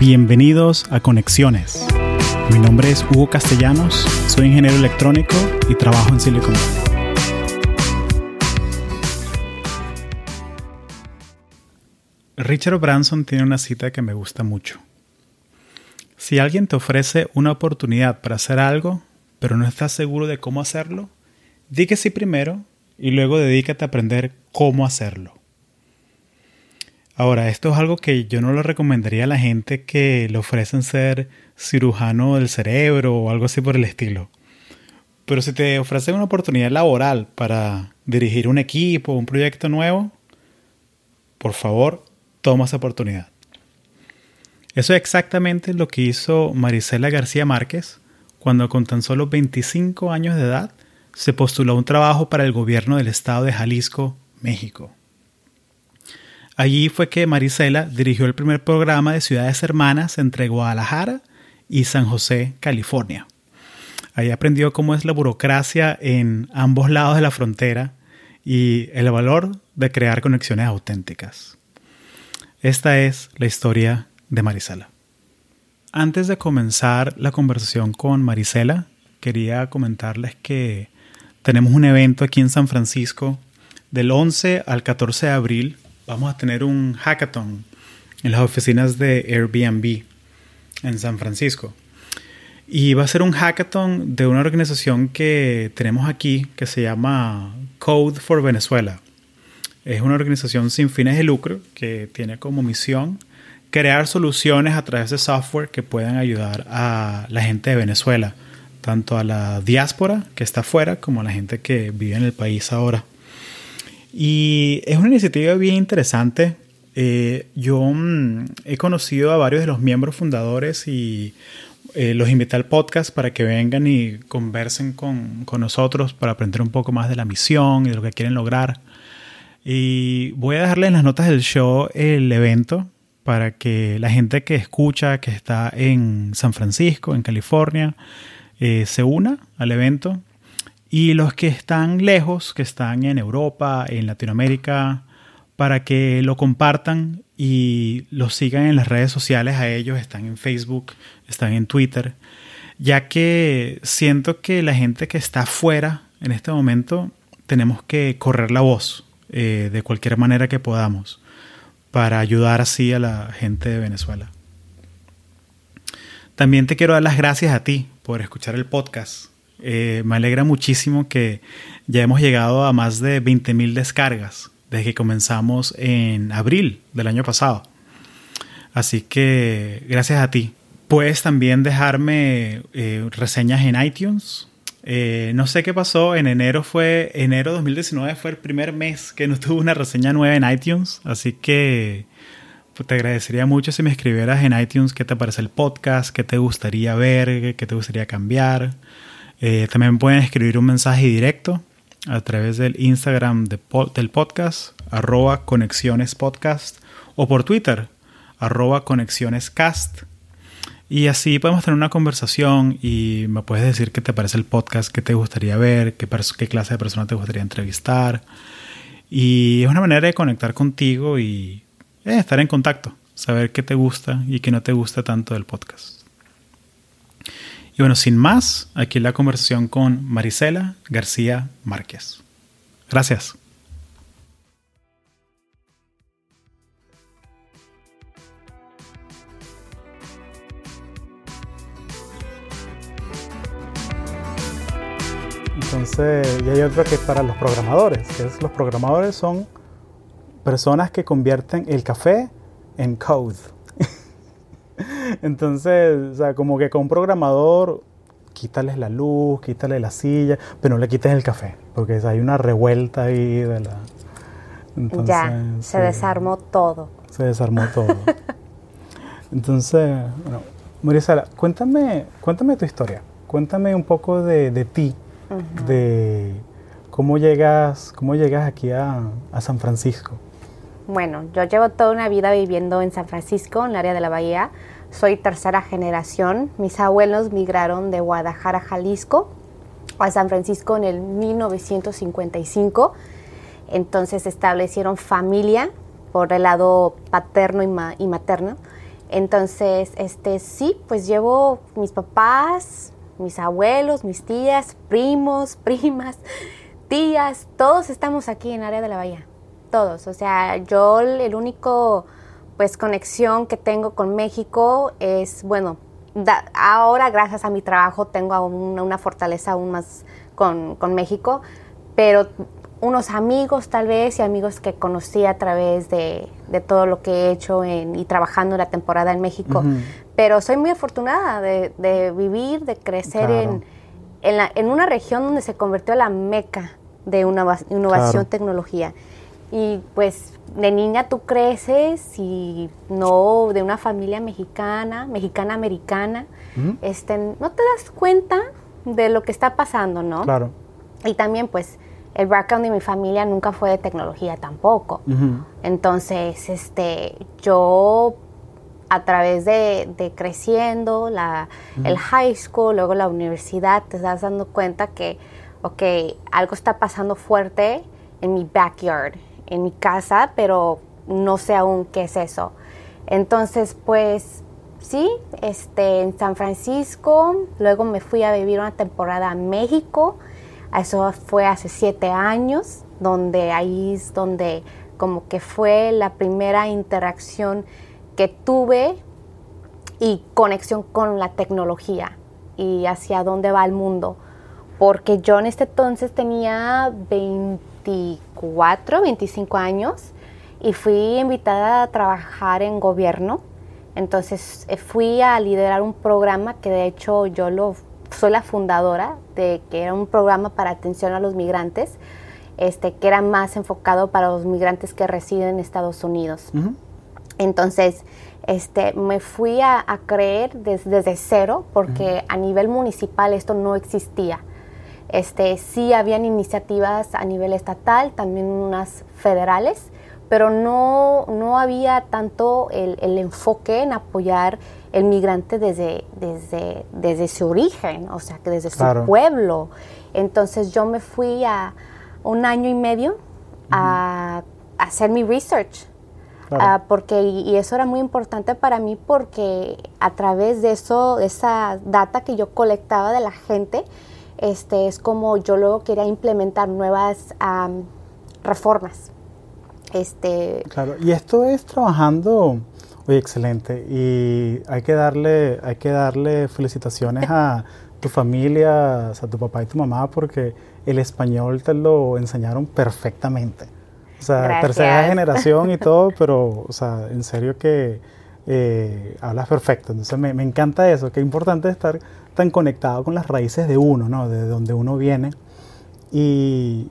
Bienvenidos a Conexiones. Mi nombre es Hugo Castellanos, soy ingeniero electrónico y trabajo en Silicon Valley. Richard Branson tiene una cita que me gusta mucho. Si alguien te ofrece una oportunidad para hacer algo, pero no estás seguro de cómo hacerlo, di que sí primero y luego dedícate a aprender cómo hacerlo. Ahora, esto es algo que yo no lo recomendaría a la gente que le ofrecen ser cirujano del cerebro o algo así por el estilo. Pero si te ofrecen una oportunidad laboral para dirigir un equipo, un proyecto nuevo, por favor, toma esa oportunidad. Eso es exactamente lo que hizo Marisela García Márquez cuando con tan solo 25 años de edad se postuló a un trabajo para el gobierno del estado de Jalisco, México. Allí fue que Marisela dirigió el primer programa de ciudades hermanas entre Guadalajara y San José, California. Ahí aprendió cómo es la burocracia en ambos lados de la frontera y el valor de crear conexiones auténticas. Esta es la historia de Marisela. Antes de comenzar la conversación con Marisela, quería comentarles que tenemos un evento aquí en San Francisco del 11 al 14 de abril vamos a tener un hackathon en las oficinas de Airbnb en San Francisco. Y va a ser un hackathon de una organización que tenemos aquí que se llama Code for Venezuela. Es una organización sin fines de lucro que tiene como misión crear soluciones a través de software que puedan ayudar a la gente de Venezuela, tanto a la diáspora que está afuera como a la gente que vive en el país ahora. Y es una iniciativa bien interesante. Eh, yo mm, he conocido a varios de los miembros fundadores y eh, los invité al podcast para que vengan y conversen con, con, nosotros para aprender un poco más de la misión y de lo que quieren lograr. Y voy a dejarle en las notas del show el evento para que la gente que escucha, que está en San Francisco, en California, eh, se una al evento y los que están lejos, que están en Europa, en Latinoamérica, para que lo compartan y lo sigan en las redes sociales a ellos, están en Facebook, están en Twitter, ya que siento que la gente que está afuera en este momento tenemos que correr la voz eh, de cualquier manera que podamos para ayudar así a la gente de Venezuela. También te quiero dar las gracias a ti por escuchar el podcast. Eh, me alegra muchísimo que ya hemos llegado a más de 20.000 descargas desde que comenzamos en abril del año pasado. Así que gracias a ti. Puedes también dejarme eh, reseñas en iTunes. Eh, no sé qué pasó, en enero fue, enero 2019 fue el primer mes que no tuve una reseña nueva en iTunes, así que pues, te agradecería mucho si me escribieras en iTunes qué te parece el podcast, qué te gustaría ver, qué te gustaría cambiar. Eh, también pueden escribir un mensaje directo a través del Instagram del podcast, arroba conexiones podcast, o por Twitter, arroba conexionescast. Y así podemos tener una conversación y me puedes decir qué te parece el podcast, qué te gustaría ver, qué, qué clase de persona te gustaría entrevistar. Y es una manera de conectar contigo y eh, estar en contacto, saber qué te gusta y qué no te gusta tanto del podcast. Y bueno, sin más, aquí la conversación con Marisela García Márquez. Gracias. Entonces, y hay otro que es para los programadores, que es los programadores son personas que convierten el café en code. Entonces, o sea, como que con un programador, quítales la luz, quítale la silla, pero no le quites el café, porque hay una revuelta ahí de la... ya, se desarmó todo. Se desarmó todo. Entonces, bueno, Marisela, cuéntame, cuéntame tu historia. Cuéntame un poco de, de ti, de cómo llegas, cómo llegas aquí a, a San Francisco. Bueno, yo llevo toda una vida viviendo en San Francisco, en el área de la Bahía. Soy tercera generación. Mis abuelos migraron de Guadalajara, Jalisco, a San Francisco en el 1955. Entonces establecieron familia por el lado paterno y, materno. Entonces, este, sí, pues llevo mis papás, mis abuelos, mis tías, primos, primas, tías, todos estamos aquí en el área de la bahía, todos. O sea, yo el único, pues, conexión que tengo con México es, bueno, ahora gracias a mi trabajo tengo una, fortaleza aún más con, con México, pero unos amigos tal vez y amigos que conocí a través de, todo lo que he hecho y trabajando en la temporada en México. Pero soy muy afortunada de, vivir, de crecer en, en, una región donde se convirtió en la meca de una innovación, tecnología. Y pues de niña tú creces y no de una familia mexicana, mexicana-americana, este, no te das cuenta de lo que está pasando, ¿no? Claro. Y también pues el background de mi familia nunca fue de tecnología tampoco. Entonces, este, yo a través de, creciendo, la, el high school, luego la universidad, te estás dando cuenta que, ok, algo está pasando fuerte en mi backyard, en mi casa, pero no sé aún qué es eso. Entonces, pues sí, este, en San Francisco, luego me fui a vivir una temporada a México, eso fue hace siete años, donde ahí es donde como que fue la primera interacción que tuve y conexión con la tecnología y hacia dónde va el mundo. Porque yo en este entonces tenía 24, 25 años y fui invitada a trabajar en gobierno. Entonces eh, fui a liderar un programa que de hecho yo lo soy la fundadora de que era un programa para atención a los migrantes, este, que era más enfocado para los migrantes que residen en Estados Unidos. Entonces, este, me fui a, creer desde cero porque a nivel municipal esto no existía. Este, sí habían iniciativas a nivel estatal, también unas federales, pero no, no había tanto el, el enfoque en apoyar el migrante desde, desde, desde su origen, o sea, que desde su pueblo. Entonces yo me fui a un año y medio a, hacer mi research. Ah, porque y, eso era muy importante para mí porque a través de eso de esa data que yo colectaba de la gente este es como yo luego quería implementar nuevas reformas este claro y esto es trabajando excelente. Y hay que darle, hay que darle felicitaciones a tu familia, a tu papá y tu mamá, porque el español te lo enseñaron perfectamente. O sea, tercera generación y todo, pero, o sea, en serio que eh, hablas perfecto. Entonces me, me, encanta eso, que es importante estar tan conectado con las raíces de uno, ¿no? De donde uno viene. Y,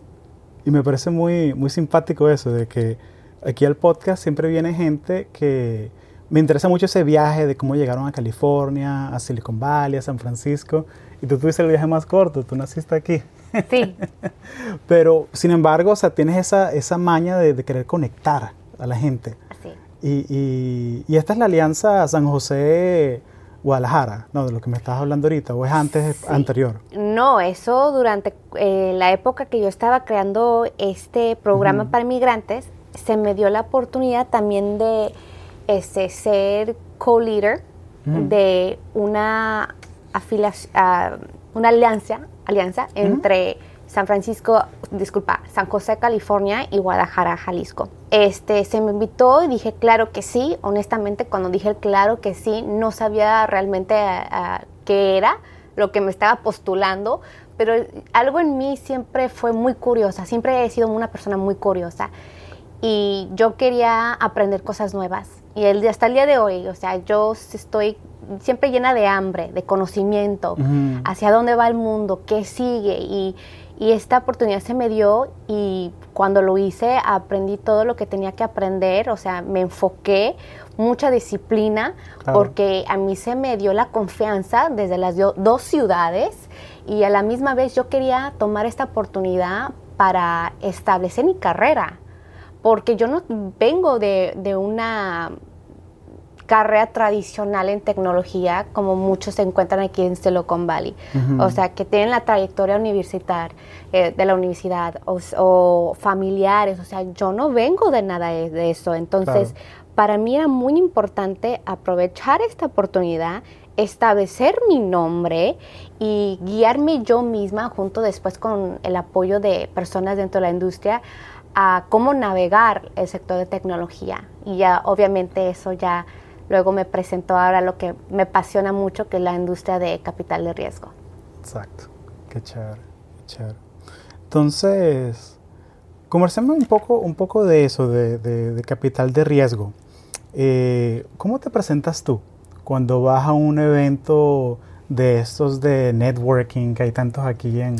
y me parece muy, muy simpático eso, de que aquí al podcast siempre viene gente que me interesa mucho ese viaje de cómo llegaron a California, a Silicon Valley, a San Francisco. Y tú tuviste el viaje más corto, tú naciste aquí. Sí. Pero, sin embargo, o sea, tienes esa, esa maña de, querer conectar a la gente. Y, y, esta es la alianza San José Guadalajara, ¿no? De lo que me estabas hablando ahorita, o es antes, anterior. No, eso durante eh, la época que yo estaba creando este programa para migrantes, se me dio la oportunidad también de este, ser co-leader de una, uh, una alianza, alianza entre San Francisco, disculpa, San José, California y Guadalajara, Jalisco. Este, se me invitó y dije claro que sí. Honestamente, cuando dije claro que sí, no sabía realmente uh, qué era lo que me estaba postulando, pero algo en mí siempre fue muy curiosa, siempre he sido una persona muy curiosa y yo quería aprender cosas nuevas. Y el, hasta el día de hoy, o sea, yo estoy siempre llena de hambre, de conocimiento, hacia dónde va el mundo, qué sigue. Y, y, esta oportunidad se me dio y cuando lo hice aprendí todo lo que tenía que aprender, o sea, me enfoqué, mucha disciplina, porque a mí se me dio la confianza desde las dos ciudades y a la misma vez yo quería tomar esta oportunidad para establecer mi carrera porque yo no vengo de, una carrera tradicional en tecnología como muchos se encuentran aquí en Silicon Valley. O sea, que tienen la trayectoria universitaria eh, de la universidad o, familiares. O sea, yo no vengo de nada de, eso. Entonces, para mí era muy importante aprovechar esta oportunidad, establecer mi nombre y guiarme yo misma junto después con el apoyo de personas dentro de la industria a cómo navegar el sector de tecnología. Y ya obviamente eso ya luego me presentó ahora lo que me apasiona mucho, que es la industria de capital de riesgo. Exacto, qué chévere, qué chévere. Entonces, conversemos un poco, un poco de eso, de, capital de riesgo. Eh, ¿Cómo te presentas tú cuando vas a un evento de estos de networking que hay tantos aquí en,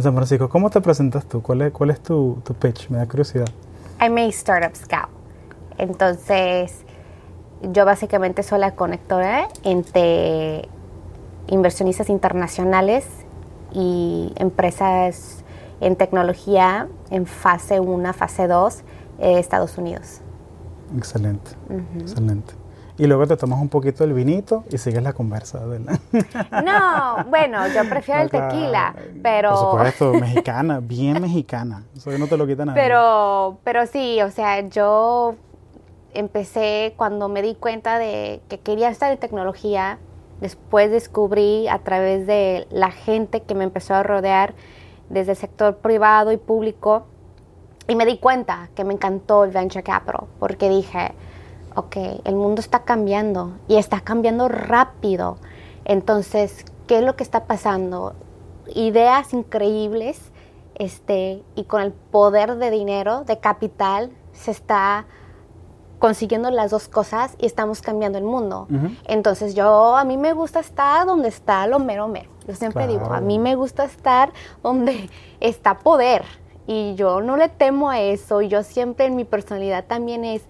San Francisco? ¿Cómo te presentas tú? ¿Cuál es, cuál es tu, tu pitch? Me da curiosidad. I'm a Startup Scout. Entonces, yo básicamente soy la conectora entre inversionistas internacionales y empresas en tecnología en fase 1, fase 2, eh, Estados Unidos. Excelente, excelente. Y luego te tomas un poquito el vinito y sigues la conversa, ¿verdad? No, bueno, yo prefiero el tequila, pero... Por supuesto, mexicana, bien mexicana. Eso no te lo quita nada. Pero, pero sí, o sea, yo empecé cuando me di cuenta de que quería estar en tecnología. Después descubrí a través de la gente que me empezó a rodear desde el sector privado y público y me di cuenta que me encantó el venture capital porque dije, ok, el mundo está cambiando y está cambiando rápido. Entonces, ¿qué es lo que está pasando? Ideas increíbles este, y con el poder de dinero, de capital, se está consiguiendo las dos cosas y estamos cambiando el mundo. Entonces yo, a mí me gusta estar donde está lo mero mero. Yo siempre digo, a mí me gusta estar donde está poder y yo no le temo a eso. Yo siempre en mi personalidad también es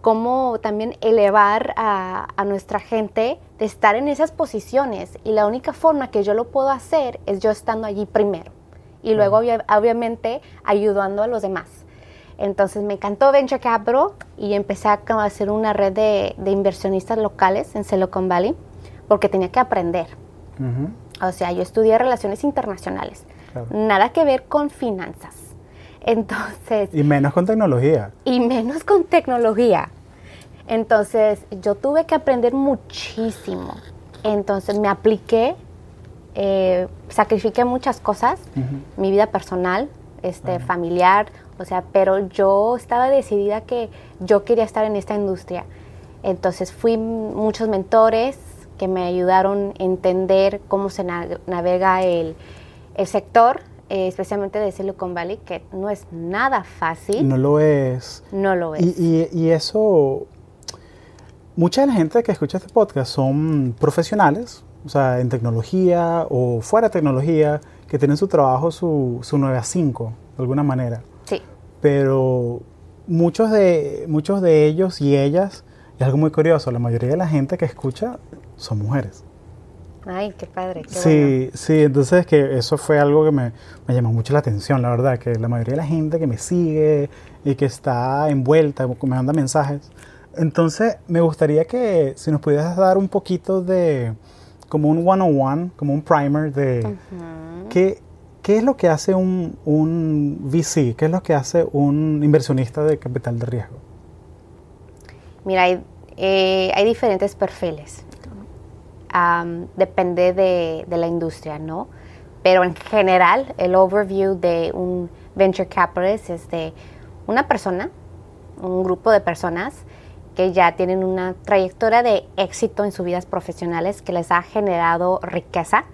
como también elevar a, a nuestra gente de estar en esas posiciones y la única forma que yo lo puedo hacer es yo estando allí primero y luego obviamente ayudando a los demás. Entonces me encantó Venture Capital y empecé a hacer una red de, inversionistas locales en Silicon Valley porque tenía que aprender. O sea, yo estudié relaciones internacionales, nada que ver con finanzas. Entonces... Y menos con tecnología. Y menos con tecnología. Entonces yo tuve que aprender muchísimo. Entonces me apliqué, eh, sacrifiqué muchas cosas, mi vida personal, este, familiar, o sea, pero yo estaba decidida que yo quería estar en esta industria. Entonces fui muchos mentores que me ayudaron a entender cómo se navega el, sector, eh, especialmente de Silicon Valley, que no es nada fácil. No lo es. No lo es. Y, y, eso, mucha de la gente que escucha este podcast son profesionales, o sea, en tecnología o fuera de tecnología, que tienen su trabajo, su, su 9 a 5, de alguna manera pero muchos de, muchos de ellos y ellas, es algo muy curioso, la mayoría de la gente que escucha son mujeres. Ay, qué padre. Qué sí, sí, entonces que eso fue algo que me, me, llamó mucho la atención, la verdad, que la mayoría de la gente que me sigue y que está envuelta, me manda mensajes. Entonces, me gustaría que si nos pudieras dar un poquito de, como un one-on-one, como un primer de qué, ¿Qué es lo que hace un, un, VC? ¿Qué es lo que hace un inversionista de capital de riesgo? Mira, hay, eh, diferentes perfiles. depende de, de, la industria, ¿no? Pero en general, el overview de un venture capitalist es de una persona, un grupo de personas que ya tienen una trayectoria de éxito en sus vidas profesionales que les ha generado riqueza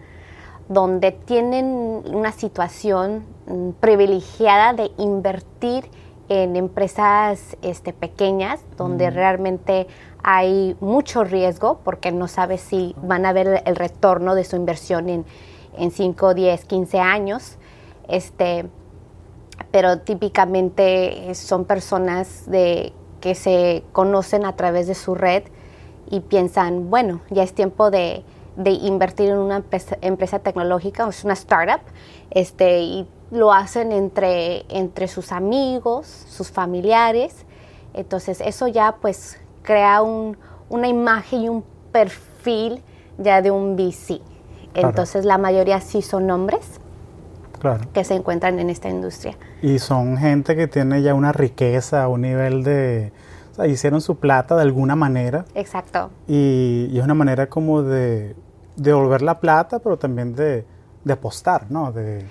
donde tienen una situación mm, privilegiada de invertir en empresas este, pequeñas, donde realmente hay mucho riesgo porque no sabe si van a ver el retorno de su inversión en, en 5, 10, 15 años. Este, pero típicamente son personas de, que se conocen a través de su red y piensan, bueno, ya es tiempo de, de invertir en una empresa, tecnológica, es una startup, este, y lo hacen entre, entre sus amigos, sus familiares. Entonces eso ya pues crea un, una imagen y un perfil ya de un VC. Entonces la mayoría sí son hombres que se encuentran en esta industria. Y son gente que tiene ya una riqueza, un nivel de hicieron su plata de alguna manera. Exacto. Y, y es una manera como de devolver la plata, pero también de, de apostar, ¿no? De,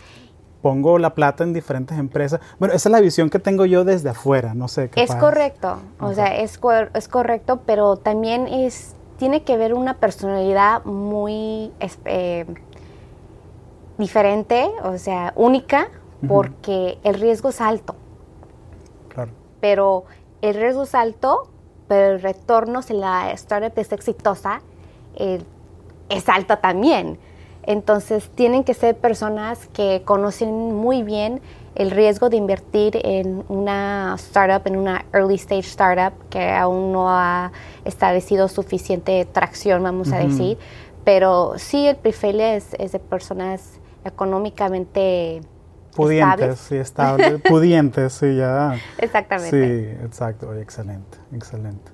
pongo la plata en diferentes empresas. Bueno, esa es la visión que tengo yo desde afuera, no sé. Es correcto, o sea, es, es correcto, pero también es tiene que ver una personalidad muy eh, diferente, o sea, única, porque el riesgo es alto. Claro. Pero el riesgo es alto, pero el retorno si la startup es exitosa eh, es alto también. Entonces tienen que ser personas que conocen muy bien el riesgo de invertir en una startup, en una early stage startup que aún no ha establecido suficiente tracción, vamos a decir. Pero sí, el perfil es, de personas económicamente pudientes, sí, estables, pudientes, sí, ya. Exactamente. Sí, exacto, excelente, excelente.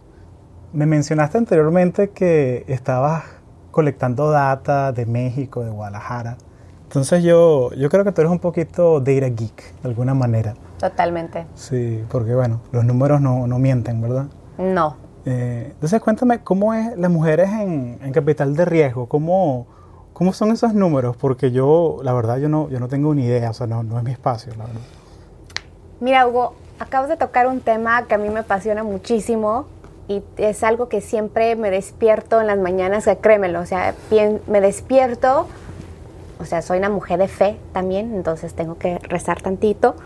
Me mencionaste anteriormente que estabas colectando data de México, de Guadalajara. Entonces yo, yo creo que tú eres un poquito data geek, de alguna manera. Totalmente. Sí, porque bueno, los números no, no mienten, ¿verdad? No. Eh, entonces cuéntame, ¿cómo es las mujeres en, en capital de riesgo? ¿Cómo, ¿Cómo son esos números? Porque yo, la verdad, yo no, yo no tengo ni idea, o sea, no, no es mi espacio, la verdad. Mira, Hugo, acabas de tocar un tema que a mí me apasiona muchísimo y es algo que siempre me despierto en las mañanas, créemelo, o sea, me despierto, o sea, soy una mujer de fe también, entonces tengo que rezar tantito,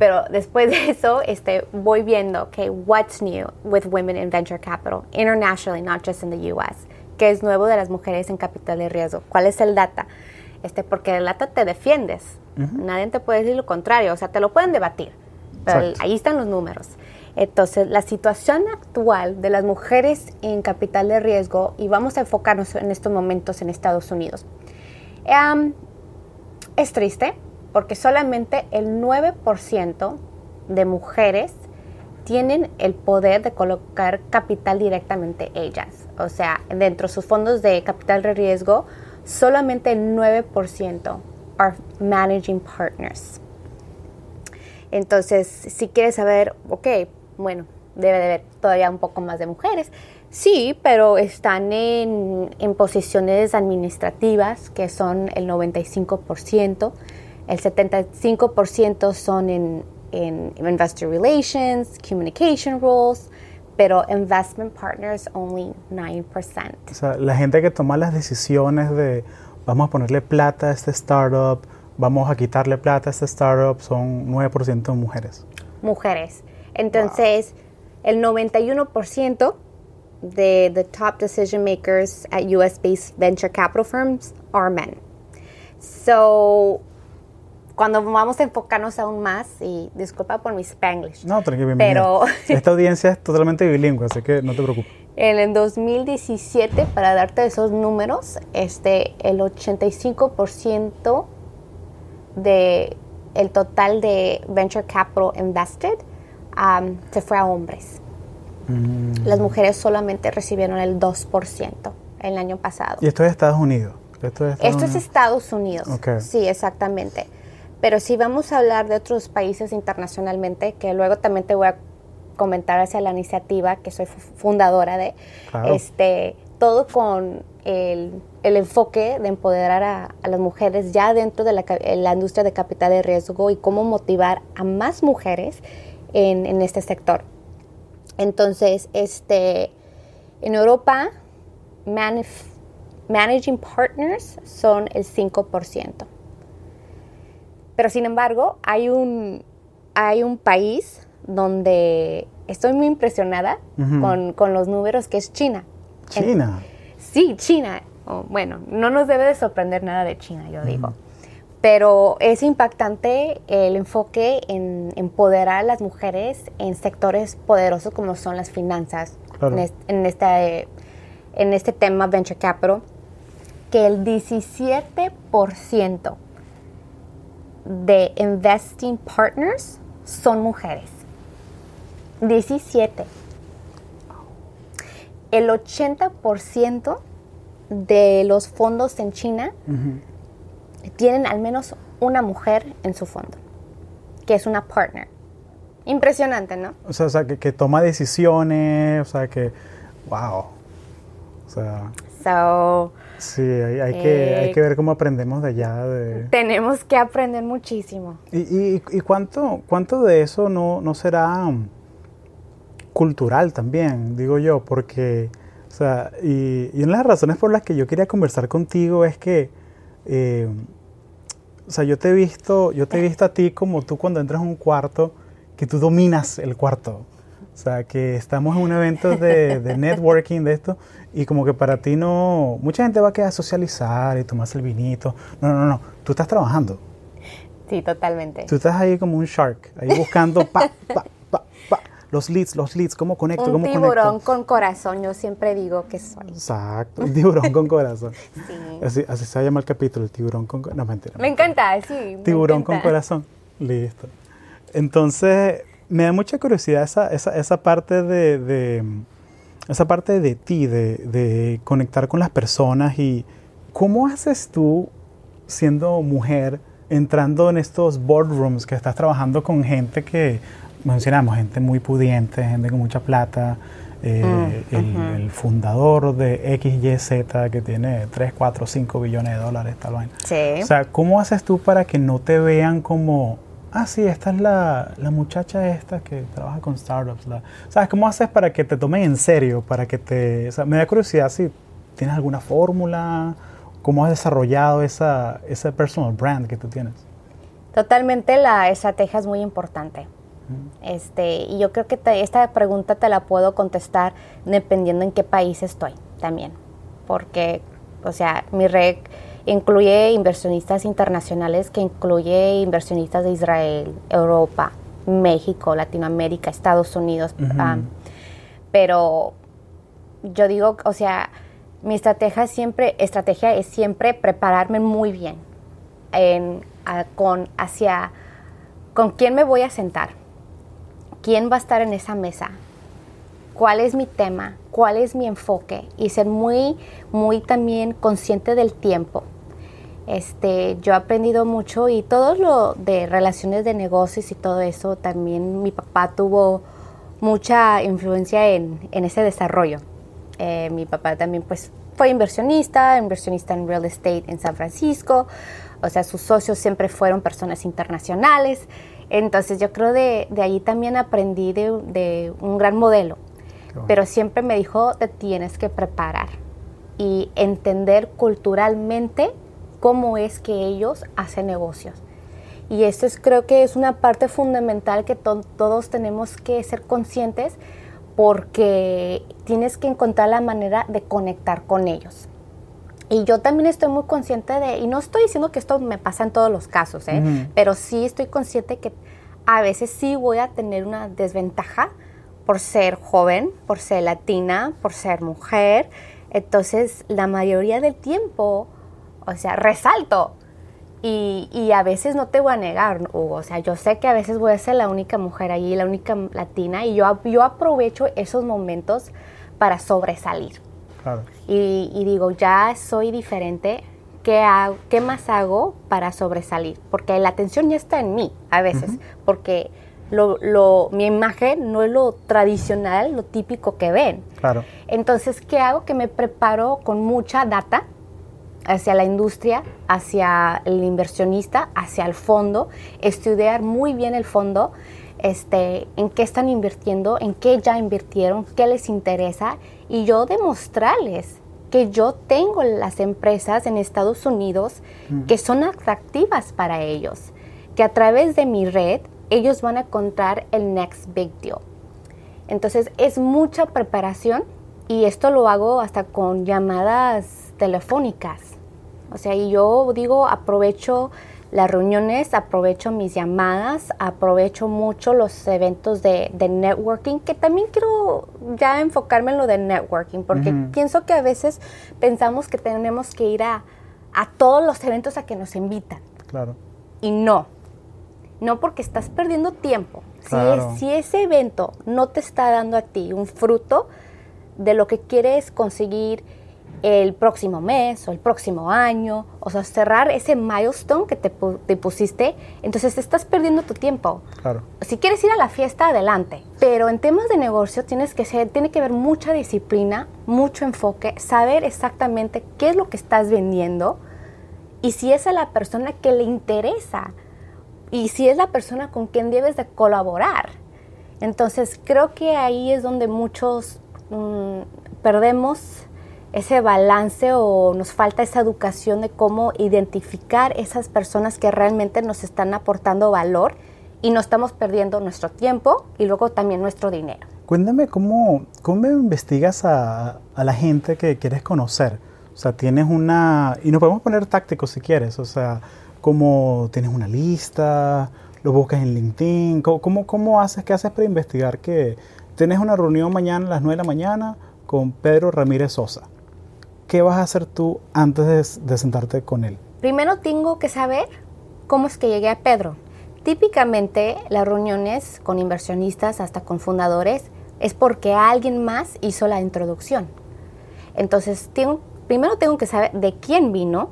pero después de eso este, voy viendo, okay, what's new with women in venture capital, internationally, not just in the US, qué es nuevo de las mujeres en capital de riesgo, cuál es el data, este, porque el data te defiendes, nadie te puede decir lo contrario, o sea, te lo pueden debatir, pero ahí están los números. Entonces, la situación actual de las mujeres en capital de riesgo, y vamos a enfocarnos en estos momentos en Estados Unidos, es triste porque solamente el 9% de mujeres tienen el poder de colocar capital directamente ellas. O sea, dentro de sus fondos de capital de riesgo, solamente el 9% are managing partners. Entonces, si quieres saber, ok, bueno, debe de haber todavía un poco más de mujeres. Sí, pero están en, posiciones administrativas que son el 95%, el 75% son en, en investor relations, communication roles, pero investment partners only 9%. O sea, la gente que toma las decisiones de vamos a ponerle plata a este startup, vamos a quitarle plata a este startup, son 9% mujeres. Mujeres. Entonces, el 91% de the top decision makers at US-based venture capital firms are men. So, cuando vamos a enfocarnos aún más, y disculpa por mi spanglish. No, tranquilo, pero esta audiencia es totalmente bilingüe, así que no te preocupes. En el 2017, para darte esos números, este, el 85% de el total de venture capital invested se fue a hombres. Mm. Las mujeres solamente recibieron el 2% el año pasado. ¿Y esto es Estados Unidos? Esto es Estados, Unidos. Sí, exactamente. Pero si vamos a hablar de otros países internacionalmente, que luego también te voy a comentar hacia la iniciativa que soy fundadora de, este, todo con el, enfoque de empoderar a, las mujeres ya dentro de la, la industria de capital de riesgo y cómo motivar a más mujeres en, este sector. Entonces, este, en Europa, managing partners son el 5%. Pero sin embargo, hay un, hay un país donde estoy muy impresionada con, los números, que es China. China. sí, China. bueno, no nos debe de sorprender nada de China, yo digo. Pero es impactante el enfoque en empoderar a las mujeres en sectores poderosos como son las finanzas, en, este, en este tema Venture Capital, que el 17% de investing partners son mujeres. 17. El 80% de los fondos en China tienen al menos una mujer en su fondo, que es una partner. Impresionante, ¿no? O sea, o sea que, que, toma decisiones, o sea, que, wow. O sea... So, sí, hay, hay que, hay que ver cómo aprendemos de allá. De... Tenemos que aprender muchísimo. ¿Y, y, y cuánto, cuánto de eso no, no será cultural también, digo yo? Porque, o sea, y, y una de las razones por las que yo quería conversar contigo es que... Eh, o sea, yo te he visto, yo te he visto a ti como tú cuando entras a un cuarto, que tú dominas el cuarto. O sea, que estamos en un evento de, de, networking de esto y como que para ti no... Mucha gente va a quedar a socializar y tomarse el vinito. No, no, no. Tú estás trabajando. Sí, totalmente. Tú estás ahí como un shark, ahí buscando pa, pa, pa, pa, los leads, los leads, cómo conecto, un cómo tiburón conecto. con corazón, yo siempre digo que soy. Exacto, un tiburón con corazón. Sí. Así, así se llama el capítulo, el tiburón con corazón. No, mentira. Me encanta, sí. me Tiburón con corazón. Listo. Entonces, me da mucha curiosidad esa, esa, esa parte de, de- esa parte de ti, de, de conectar con las personas y cómo haces tú siendo mujer entrando en estos boardrooms que estás trabajando con gente que mencionamos, gente muy pudiente, gente con mucha plata, eh, Mm, el, ujú. el fundador de XYZ que tiene 3, 4, 5 billones de dólares, tal vaina. Sí. O sea, ¿cómo haces tú para que no te vean como, ah, sí, esta es la, la muchacha esta que trabaja con startups? La, ¿Sabes? ¿Cómo haces para que te tomen en serio? Para que te... O sea, me da curiosidad si tienes alguna fórmula, cómo has desarrollado esa, ese personal brand que tú tienes. Totalmente la estrategia es muy importante. Este, y yo creo que te- esta pregunta te la puedo contestar dependiendo en qué país estoy también. Porque, o sea, mi red incluye inversionistas internacionales, que incluye inversionistas de Israel, Europa, México, Latinoamérica, Estados Unidos. Ah, pero yo digo, o sea, mi estrategia siempre, estrategia es siempre prepararme muy bien en, a- con hacia con quién me voy a sentar, quién va a estar en esa mesa, cuál es mi tema, cuál es mi enfoque y ser muy, muy también consciente del tiempo. Este, yo he aprendido mucho y todo lo de relaciones de negocios y todo eso, también mi papá tuvo mucha influencia en, en ese desarrollo. Eh, mi papá también pues fue inversionista, inversionista en real estate en San Francisco, o sea, sus socios siempre fueron personas internacionales, entonces yo creo de, de ahí también aprendí de, de un gran modelo, bueno. pero siempre me dijo, te tienes que preparar y entender culturalmente cómo es que ellos hacen negocios. Y esto es, creo que es una parte fundamental que to- todos tenemos que ser conscientes porque tienes que encontrar la manera de conectar con ellos. Y yo también estoy muy consciente de, y no estoy diciendo que esto me pasa en todos los casos, ¿eh? Pero sí estoy consciente que a veces sí voy a tener una desventaja por ser joven, por ser latina, por ser mujer. Entonces, la mayoría del tiempo, o sea, resalto. Y, y a veces no te voy a negar, Hugo. O sea, yo sé que a veces voy a ser la única mujer allí, la única latina, y yo, yo aprovecho esos momentos para sobresalir. Claro. Y, y digo, ya soy diferente, ¿qué, hago- ¿qué más hago para sobresalir? Porque la atención ya está en mí a veces, porque lo, lo- mi imagen no es lo tradicional, lo típico que ven. Claro. Entonces, ¿qué hago? Que me preparo con mucha data hacia la industria, hacia el inversionista, hacia el fondo, estudiar muy bien el fondo, este, en qué están invirtiendo, en qué ya invirtieron, qué les interesa, y yo demostrarles que yo tengo las empresas en Estados Unidos que son atractivas para ellos, que a través de mi red ellos van a encontrar el next big deal. Entonces es mucha preparación y esto lo hago hasta con llamadas telefónicas. O sea, y yo digo, aprovecho las reuniones, aprovecho mis llamadas, aprovecho mucho los eventos de, de networking, que también quiero ya enfocarme en lo de networking, porque pienso que a veces pensamos que tenemos que ir a, a todos los eventos a que nos invitan. Claro. Y no. No porque estás perdiendo tiempo. Si, Claro. es- si ese evento no te está dando a ti un fruto de lo que quieres conseguir el próximo mes o el próximo año, o sea, cerrar ese milestone que te, te, pusiste, entonces estás perdiendo tu tiempo. Claro. Si quieres ir a la fiesta, adelante, pero en temas de negocio tienes que ser, tiene que haber mucha disciplina, mucho enfoque, saber exactamente qué es lo que estás vendiendo y si es a la persona que le interesa y si es la persona con quien debes de colaborar. Entonces, creo que ahí es donde muchos mm, perdemos ese balance o nos falta esa educación de cómo identificar esas personas que realmente nos están aportando valor y no estamos perdiendo nuestro tiempo y luego también nuestro dinero. Cuéntame cómo, cómo investigas a, a la gente que quieres conocer. O sea, tienes una... Y nos podemos poner tácticos si quieres. O sea, cómo tienes una lista, lo buscas en LinkedIn. ¿Cómo, cómo haces? ¿Qué haces para investigar que tienes una reunión mañana a las 9 de la mañana con Pedro Ramírez Sosa? ¿Qué vas a hacer tú antes de, sentarte con él? Primero tengo que saber cómo es que llegué a Pedro. Típicamente las reuniones con inversionistas, hasta con fundadores, es porque alguien más hizo la introducción. Entonces, primero tengo que saber de quién vino,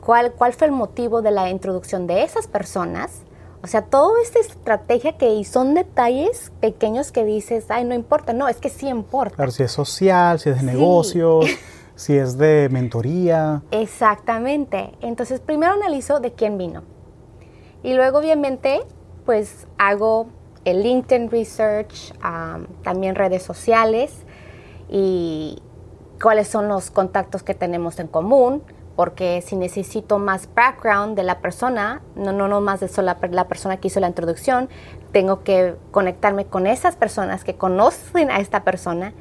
cuál, cuál fue el motivo de la introducción de esas personas. O sea, toda esta estrategia que son detalles pequeños que dices, ay, no importa. No, es que sí importa. Claro, si es social, si es de negocios. si es de mentoría. Exactamente. Entonces, primero analizo de quién vino. Y luego, obviamente, pues hago el LinkedIn Research, también redes sociales y cuáles son los contactos que tenemos en común, porque si necesito más background de la persona, no, no, no más de solo la, persona que hizo la introducción, tengo que conectarme con esas personas que conocen a esta persona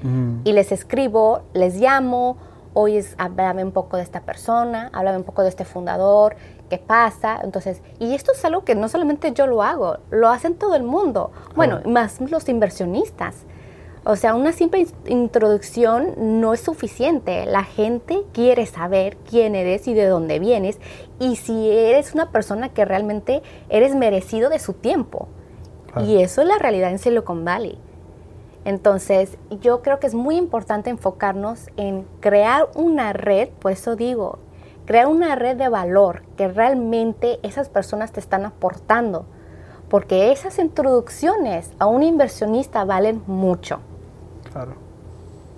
y les escribo, les llamo hoy es, háblame un poco de esta persona, háblame un poco de este fundador, qué pasa. Entonces, y esto es algo que no solamente yo lo hago, lo hacen todo el mundo. Bueno, más los inversionistas. O sea, una simple introducción no es suficiente. La gente quiere saber quién eres y de dónde vienes y si eres una persona que realmente eres merecido de su tiempo. Y eso es la realidad en Silicon Valley. Entonces, yo creo que es muy importante enfocarnos en crear una red, por eso digo, crear una red de valor que realmente esas personas te están aportando, porque esas introducciones a un inversionista valen mucho. Claro,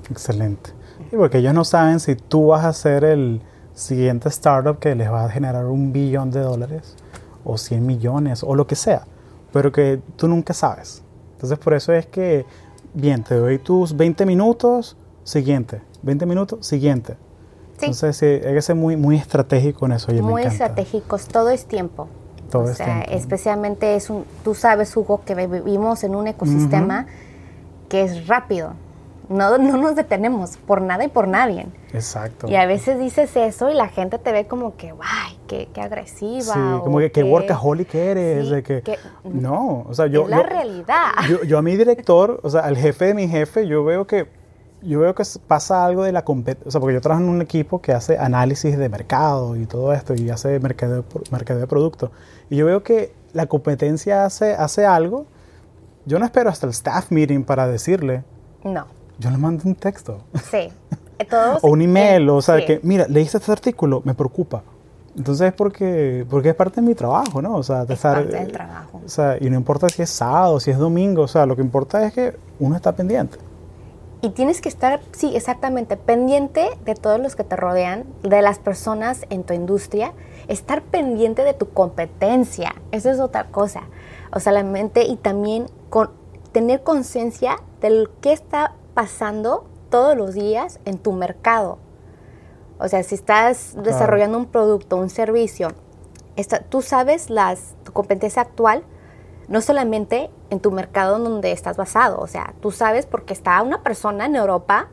excelente. Y porque ellos no saben si tú vas a ser el siguiente startup que les va a generar un billón de dólares o 100 millones o lo que sea, pero que tú nunca sabes. Entonces por eso es que bien, te doy tus 20 minutos, siguiente, 20 minutos, siguiente. Entonces sí, hay que ser muy, muy estratégico en eso. muy estratégicos, todo es tiempo. Todo o sea, especialmente es un, tú sabes, Hugo, que vivimos en un ecosistema que es rápido. No, no nos detenemos por nada y por nadie. Exacto. Y a veces dices eso y la gente te ve como que, guay, qué, qué agresiva. Sí, como que, qué workaholic eres. de que, no, o sea, yo... Es la realidad. Yo, a mi director, o sea, al jefe de mi jefe, yo veo que yo veo que pasa algo de la competencia, o sea, porque yo trabajo en un equipo que hace análisis de mercado y todo esto, y hace mercado, mercado de producto. Y yo veo que la competencia hace, hace algo, yo no espero hasta el staff meeting para decirle. No. Yo le mando un texto. Sí. o un email, o sea, que, mira, leíste este artículo, me preocupa. Entonces es porque, porque es parte de mi trabajo, ¿no? O sea, de estar, parte del trabajo. O sea, y no importa si es sábado, si es domingo, o sea, lo que importa es que uno está pendiente. Y tienes que estar, sí, exactamente, pendiente de todos los que te rodean, de las personas en tu industria, estar pendiente de tu competencia, eso es otra cosa. O sea, la mente y también con, tener conciencia de qué está pasando todos los días en tu mercado. O sea, si estás desarrollando un producto, un servicio, tú sabes las, tu competencia actual, no solamente en tu mercado donde estás basado, o sea, tú sabes porque está una persona en Europa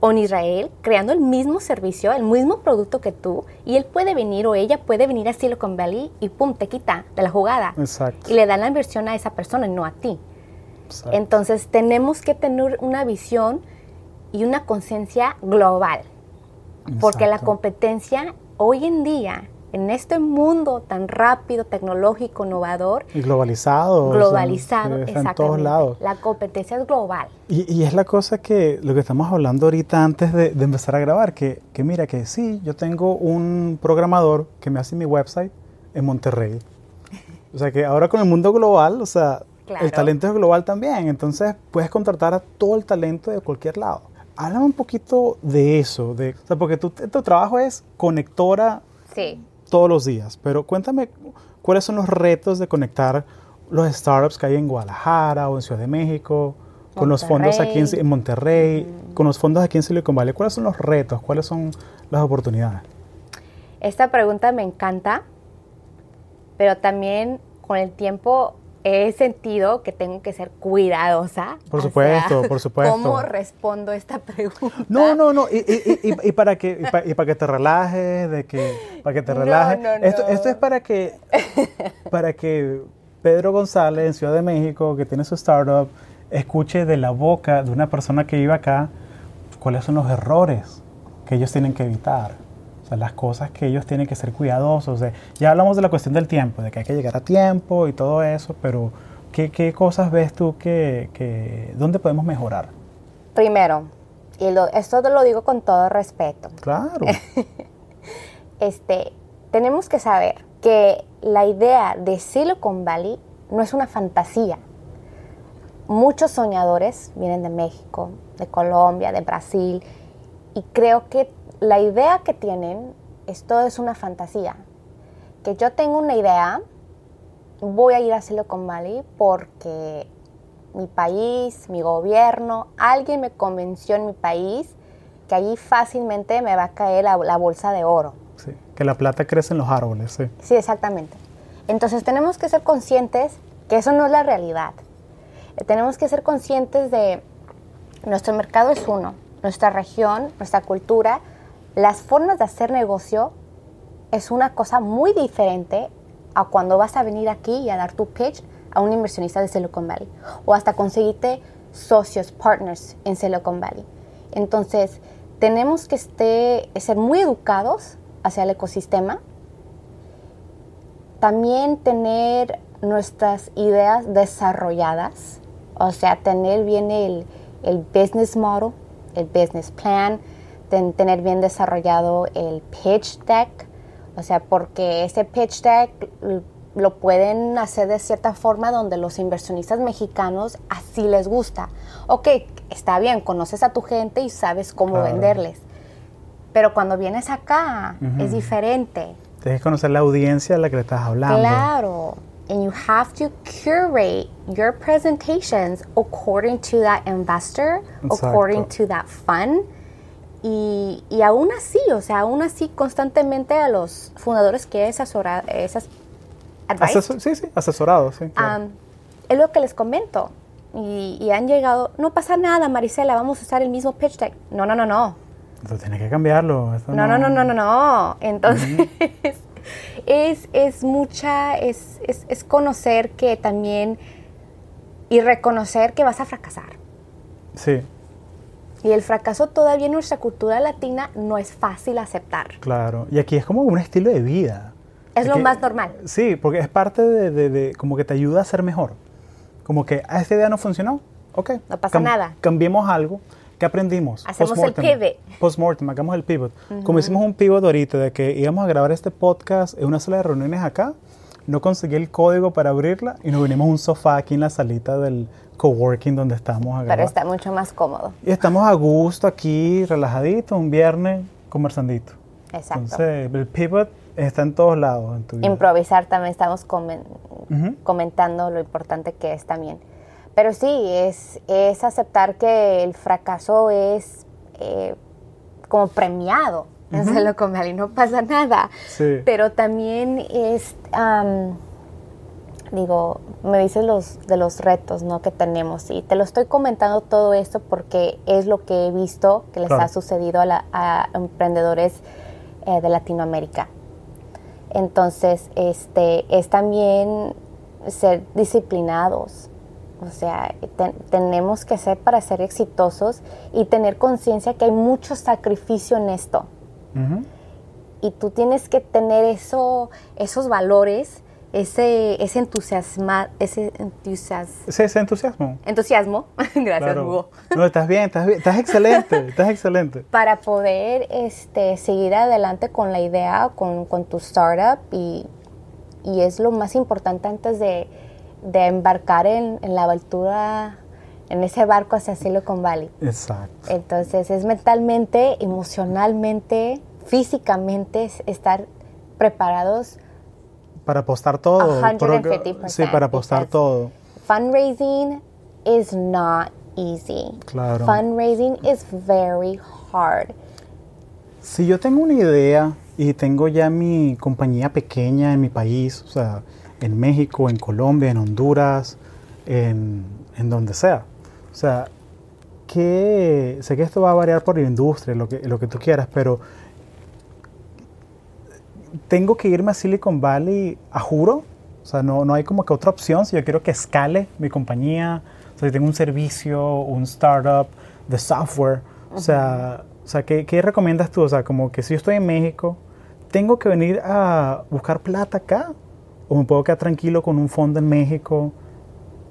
o en Israel creando el mismo servicio, el mismo producto que tú, y él puede venir o ella puede venir a Silicon Valley y pum, te quita de la jugada. Exacto. Y le dan la inversión a esa persona y no a ti. Entonces tenemos que tener una visión y una conciencia global, porque la competencia hoy en día en este mundo tan rápido, tecnológico, innovador. Y globalizado. Globalizado, o sea, exactamente. en todos lados. La competencia es global. Y, y, es la cosa que, lo que estamos hablando ahorita antes de, de, empezar a grabar, que, que mira que sí, yo tengo un programador que me hace mi website en Monterrey. O sea que ahora con el mundo global, o sea, claro. el talento es global también. Entonces puedes contratar a todo el talento de cualquier lado. Háblame un poquito de eso, de, o sea, porque tu, tu trabajo es conectora sí. todos los días, pero cuéntame cuáles son los retos de conectar los startups que hay en Guadalajara o en Ciudad de México, con los fondos aquí en, en Monterrey, mm. con los fondos aquí en Silicon Valley. ¿Cuáles son los retos? ¿Cuáles son las oportunidades? Esta pregunta me encanta, pero también con el tiempo he sentido que tengo que ser cuidadosa. Por supuesto, sea, por supuesto. ¿Cómo respondo esta pregunta? No, no, no. Y, y, y, y para, que, para, y para que te relajes, de que, para que te relajes. No, no, esto, no. esto es para que, para que Pedro González en Ciudad de México, que tiene su startup, escuche de la boca de una persona que vive acá cuáles son los errores que ellos tienen que evitar. Sea, las cosas que ellos tienen que ser cuidadosos. De, ya hablamos de la cuestión del tiempo, de que hay que llegar a tiempo y todo eso, pero ¿qué, qué cosas ves tú que, que, dónde podemos mejorar? Primero, y lo, esto te lo digo con todo respeto. Claro. este, tenemos que saber que la idea de Silicon Valley no es una fantasía. Muchos soñadores vienen de México, de Colombia, de Brasil, y creo que la idea que tienen, esto es una fantasía. Que yo tengo una idea, voy a ir a Silicon Valley porque mi país, mi gobierno, alguien me convenció en mi país que allí fácilmente me va a caer la, la bolsa de oro. Sí, que la plata crece en los árboles, sí. Sí, exactamente. Entonces tenemos que ser conscientes que eso no es la realidad. Tenemos que ser conscientes de nuestro mercado es uno, nuestra región, nuestra cultura, las formas de hacer negocio es una cosa muy diferente a cuando vas a venir aquí y a dar tu pitch a un inversionista de Silicon Valley o hasta conseguirte socios, partners en Silicon Valley. Entonces, tenemos que este, ser muy educados hacia el ecosistema, también tener nuestras ideas desarrolladas, o sea, tener bien el, el business model, el business plan, ten, tener bien desarrollado el pitch deck, o sea, porque ese pitch deck lo pueden hacer de cierta forma donde los inversionistas mexicanos así les gusta. Ok, está bien, conoces a tu gente y sabes cómo Claro. venderles, pero cuando vienes acá es diferente. Tienes que conocer la audiencia a la que le estás hablando. Claro. And you have to curate your presentations according to that investor, Exacto. according to that fund. Y, y aún así, o sea, aún así constantemente a los fundadores que es asesorar, esas Asesor- sí, sí, asesorado, sí. claro. um, es lo que les comento. Y, y han llegado, no pasa nada, Marisela, vamos a usar el mismo pitch deck. No, no, no, no. Entonces tienes que cambiarlo. esto No, no, no, no, no, no. Entonces, es, es mucha, es, es, es conocer que también y reconocer que vas a fracasar. Sí, Y el fracaso todavía en nuestra cultura latina no es fácil aceptar. claro. Y aquí es como un estilo de vida. Es lo más normal. Sí, porque es parte de, de- de- como que te ayuda a ser mejor. Como que, ah, esta idea no funcionó, ok. No pasa nada. Cambiemos algo. ¿Qué aprendimos? Hacemos el pivot. Postmortem, hagamos el pivot. Como hicimos un pivot ahorita de que íbamos a grabar este podcast en una sala de reuniones acá, no conseguí el código para abrirla y nos vinimos a un sofá aquí en la salita del coworking donde estamos a. Pero está mucho más cómodo. Y estamos a gusto aquí, relajadito, un viernes, conversandito. Exacto. Entonces, el pivot está en todos lados en tu vida. Improvisar también estamos comen- comentando lo importante que es también. Pero sí, es, es aceptar que el fracaso es eh, como premiado en Silicon Valley, no pasa nada. Sí. Pero también es, am, digo, me dices los, de los retos ¿no? que tenemos y te lo estoy comentando todo esto porque es lo que he visto que les Claro. ha sucedido a, la- a emprendedores eh, de Latinoamérica. Entonces, este, es también ser disciplinados. O sea, te- tenemos que ser para ser exitosos y tener conciencia que hay mucho sacrificio en esto. Y tú tienes que tener eso, esos valores, ese, ese, entusiasma, ese, entusiasmo. ese entusiasmo. Entusiasmo. Gracias, Hugo. No, estás bien, estás bien, estás excelente, estás excelente. Para poder este, seguir adelante con la idea, con, con tu startup y, y, es lo más importante antes de, de embarcar en, en, la aventura, en ese barco hacia Silicon Valley. Exacto. Entonces es mentalmente, emocionalmente, físicamente estar preparados para apostar todo. 150%. Sí, para apostar todo. Fundraising is not easy. Claro. Fundraising is very hard. Si yo tengo una idea y tengo ya mi compañía pequeña en mi país, o sea, en México, en Colombia, en Honduras, en, en donde sea. O sea, que sé que esto va a variar por la industria, lo que, lo que tú quieras, pero tengo que irme a Silicon Valley a juro. O sea, no, no hay como que otra opción. Si yo quiero que escale mi compañía, o sea, si tengo un servicio, un startup de software, o sea, o sea ¿qué, ¿qué, recomiendas tú? O sea, como que si yo estoy en México, ¿tengo que venir a buscar plata acá? ¿O me puedo quedar tranquilo con un fondo en México?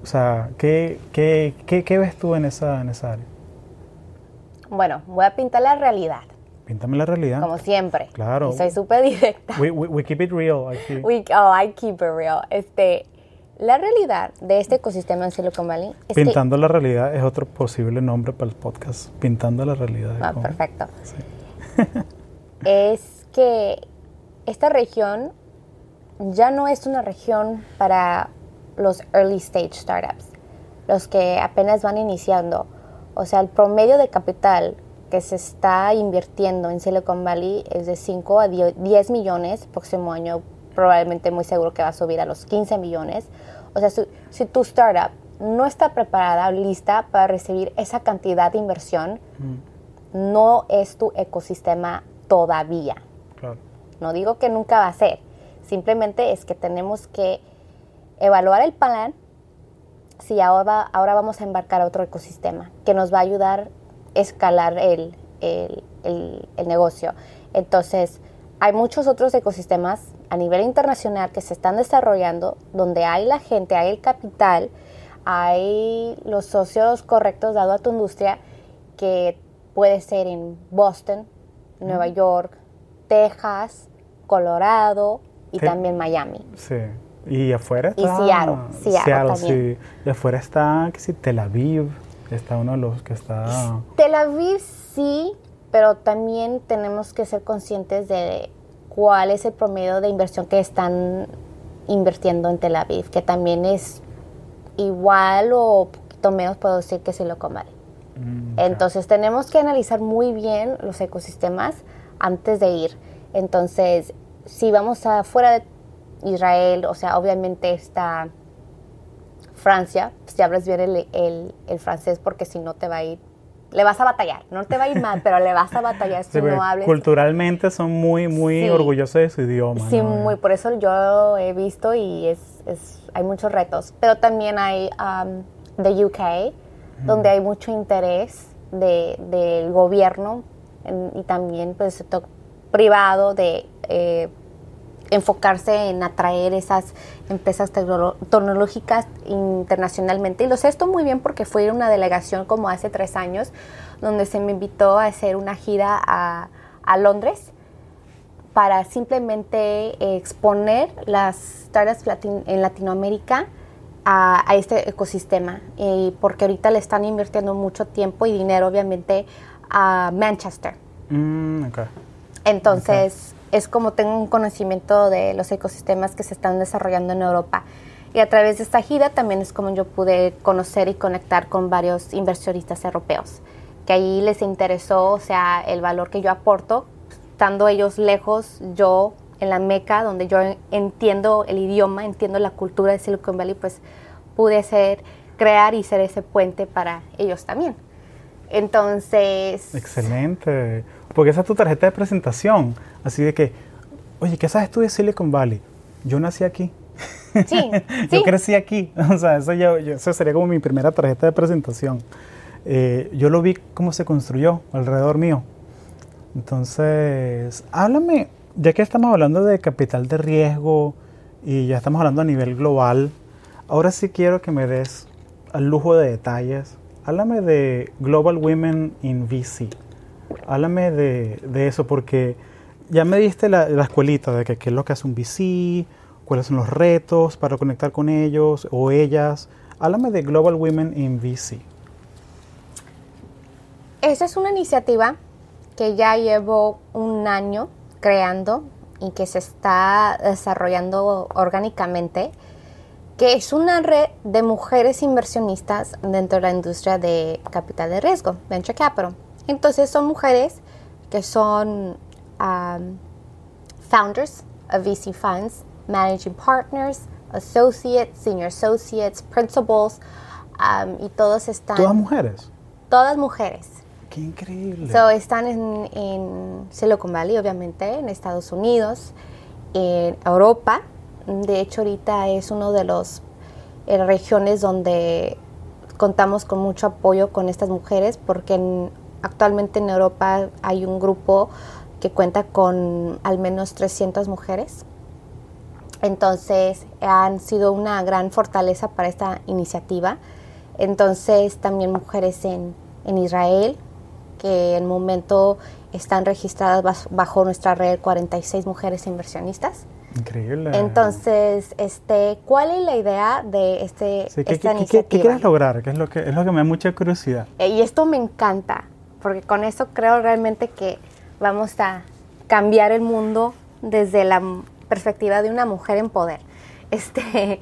O sea, ¿qué, qué, qué, ves tú en esa, en esa área? Bueno, voy a pintar la realidad. Píntame la realidad. Como siempre. Claro. Y soy súper directa. We, we, we, keep it real. Aquí. We, oh, I keep it real. Este, la realidad de este ecosistema en Silicon Valley es Pintando que, la realidad es otro posible nombre para el podcast. Pintando la realidad. Ah, perfecto. Sí. es que esta región ya no es una región para los early stage startups, los que apenas van iniciando. O sea, el promedio de capital que se está invirtiendo en Silicon Valley es de 5 a 10 millones. Próximo año probablemente muy seguro que va a subir a los 15 millones. O sea, si, si tu startup no está preparada o lista para recibir esa cantidad de inversión, mm. no es tu ecosistema todavía. Claro. No digo que nunca va a ser. Simplemente es que tenemos que evaluar el plan si ahora, ahora vamos a embarcar a otro ecosistema que nos va a ayudar escalar el, el, el, el, negocio. Entonces, hay muchos otros ecosistemas a nivel internacional que se están desarrollando, donde hay la gente, hay el capital, hay los socios correctos dado a tu industria, que puede ser en Boston, Nueva York, Texas, Colorado y ¿Qué? también Miami. Sí. Y afuera está... Y Seattle. Seattle, sí. Y afuera está, que sí, Tel Aviv está uno de los que está... Tel Aviv sí, pero también tenemos que ser conscientes de cuál es el promedio de inversión que están invirtiendo en Tel Aviv, que también es igual o poquito menos, puedo decir que Silicon Valley. Mm, okay. Entonces tenemos que analizar muy bien los ecosistemas antes de ir. Entonces, si vamos afuera de Israel, o sea, obviamente está Francia, si hablas bien el, el, el, francés, porque si no te va a ir, le vas a batallar, no te va a ir mal, pero le vas a batallar si sí, no hables. Culturalmente son muy, muy Sí. orgullosos de su idioma. Sí, ¿no? muy, por eso yo he visto y es, es hay muchos retos, pero también hay um, de UK, donde hay mucho interés de, del gobierno en- y también pues sector privado de eh, enfocarse en atraer esas empresas tecnológicas internacionalmente. Y lo sé esto muy bien porque fui a una delegación como hace tres años, donde se me invitó a hacer una gira a, Londres para simplemente exponer las startups en Latinoamérica a, este ecosistema. Porque ahorita le están invirtiendo mucho tiempo y dinero, obviamente, a Manchester. Mm, ok. Entonces, es como tengo un conocimiento de los ecosistemas que se están desarrollando en Europa. Y a través de esta gira también es como yo pude conocer y conectar con varios inversionistas europeos, que ahí les interesó, o sea, el valor que yo aporto, estando ellos lejos, yo en la Meca, donde yo entiendo el idioma, entiendo la cultura de Silicon Valley, pues pude ser, crear y ser ese puente para ellos también. Entonces... Excelente. Porque esa es tu tarjeta de presentación. Así de que, oye, ¿qué sabes tú de Silicon Valley? Yo nací aquí. Sí, yo sí. crecí aquí. O sea, eso, yo- yo- eso sería como mi primera tarjeta de presentación. Eh, yo lo vi cómo se construyó alrededor mío. Entonces, háblame, ya que estamos hablando de capital de riesgo y ya estamos hablando a nivel global, ahora sí quiero que me des al lujo de detalles. Háblame de Global Women in VC. Háblame de, de eso porque ya me diste la, la escuelita de que qué es lo que hace un VC, cuáles son los retos para conectar con ellos o ellas. Háblame de Global Women in VC. Esa es una iniciativa que ya llevo un año creando y que se está desarrollando orgánicamente, que es una red de mujeres inversionistas dentro de la industria de capital de riesgo, venture capital. Entonces son mujeres que son um, founders of VC funds, managing partners, associates, senior associates, principals, um, y todos están... ¿Todas mujeres? Todas mujeres. ¡Qué increíble! So, están en, en Silicon Valley, obviamente, en Estados Unidos, en Europa. De hecho, ahorita es uno de los regiones donde contamos con mucho apoyo con estas mujeres porque en, actualmente en Europa hay un grupo que cuenta con al menos 300 mujeres. Entonces han sido una gran fortaleza para esta iniciativa. Entonces también mujeres en, en Israel, que en el momento están registradas bajo nuestra red 46 mujeres inversionistas. Increíble. Entonces, este, ¿cuál es la idea de este, Sí, ¿qué, esta qué- iniciativa? qué quieres lograr? ¿Qué es lo que, es lo que me da mucha curiosidad? Eh, Y esto me encanta, porque con eso creo realmente que vamos a cambiar el mundo desde la perspectiva de una mujer en poder. Este,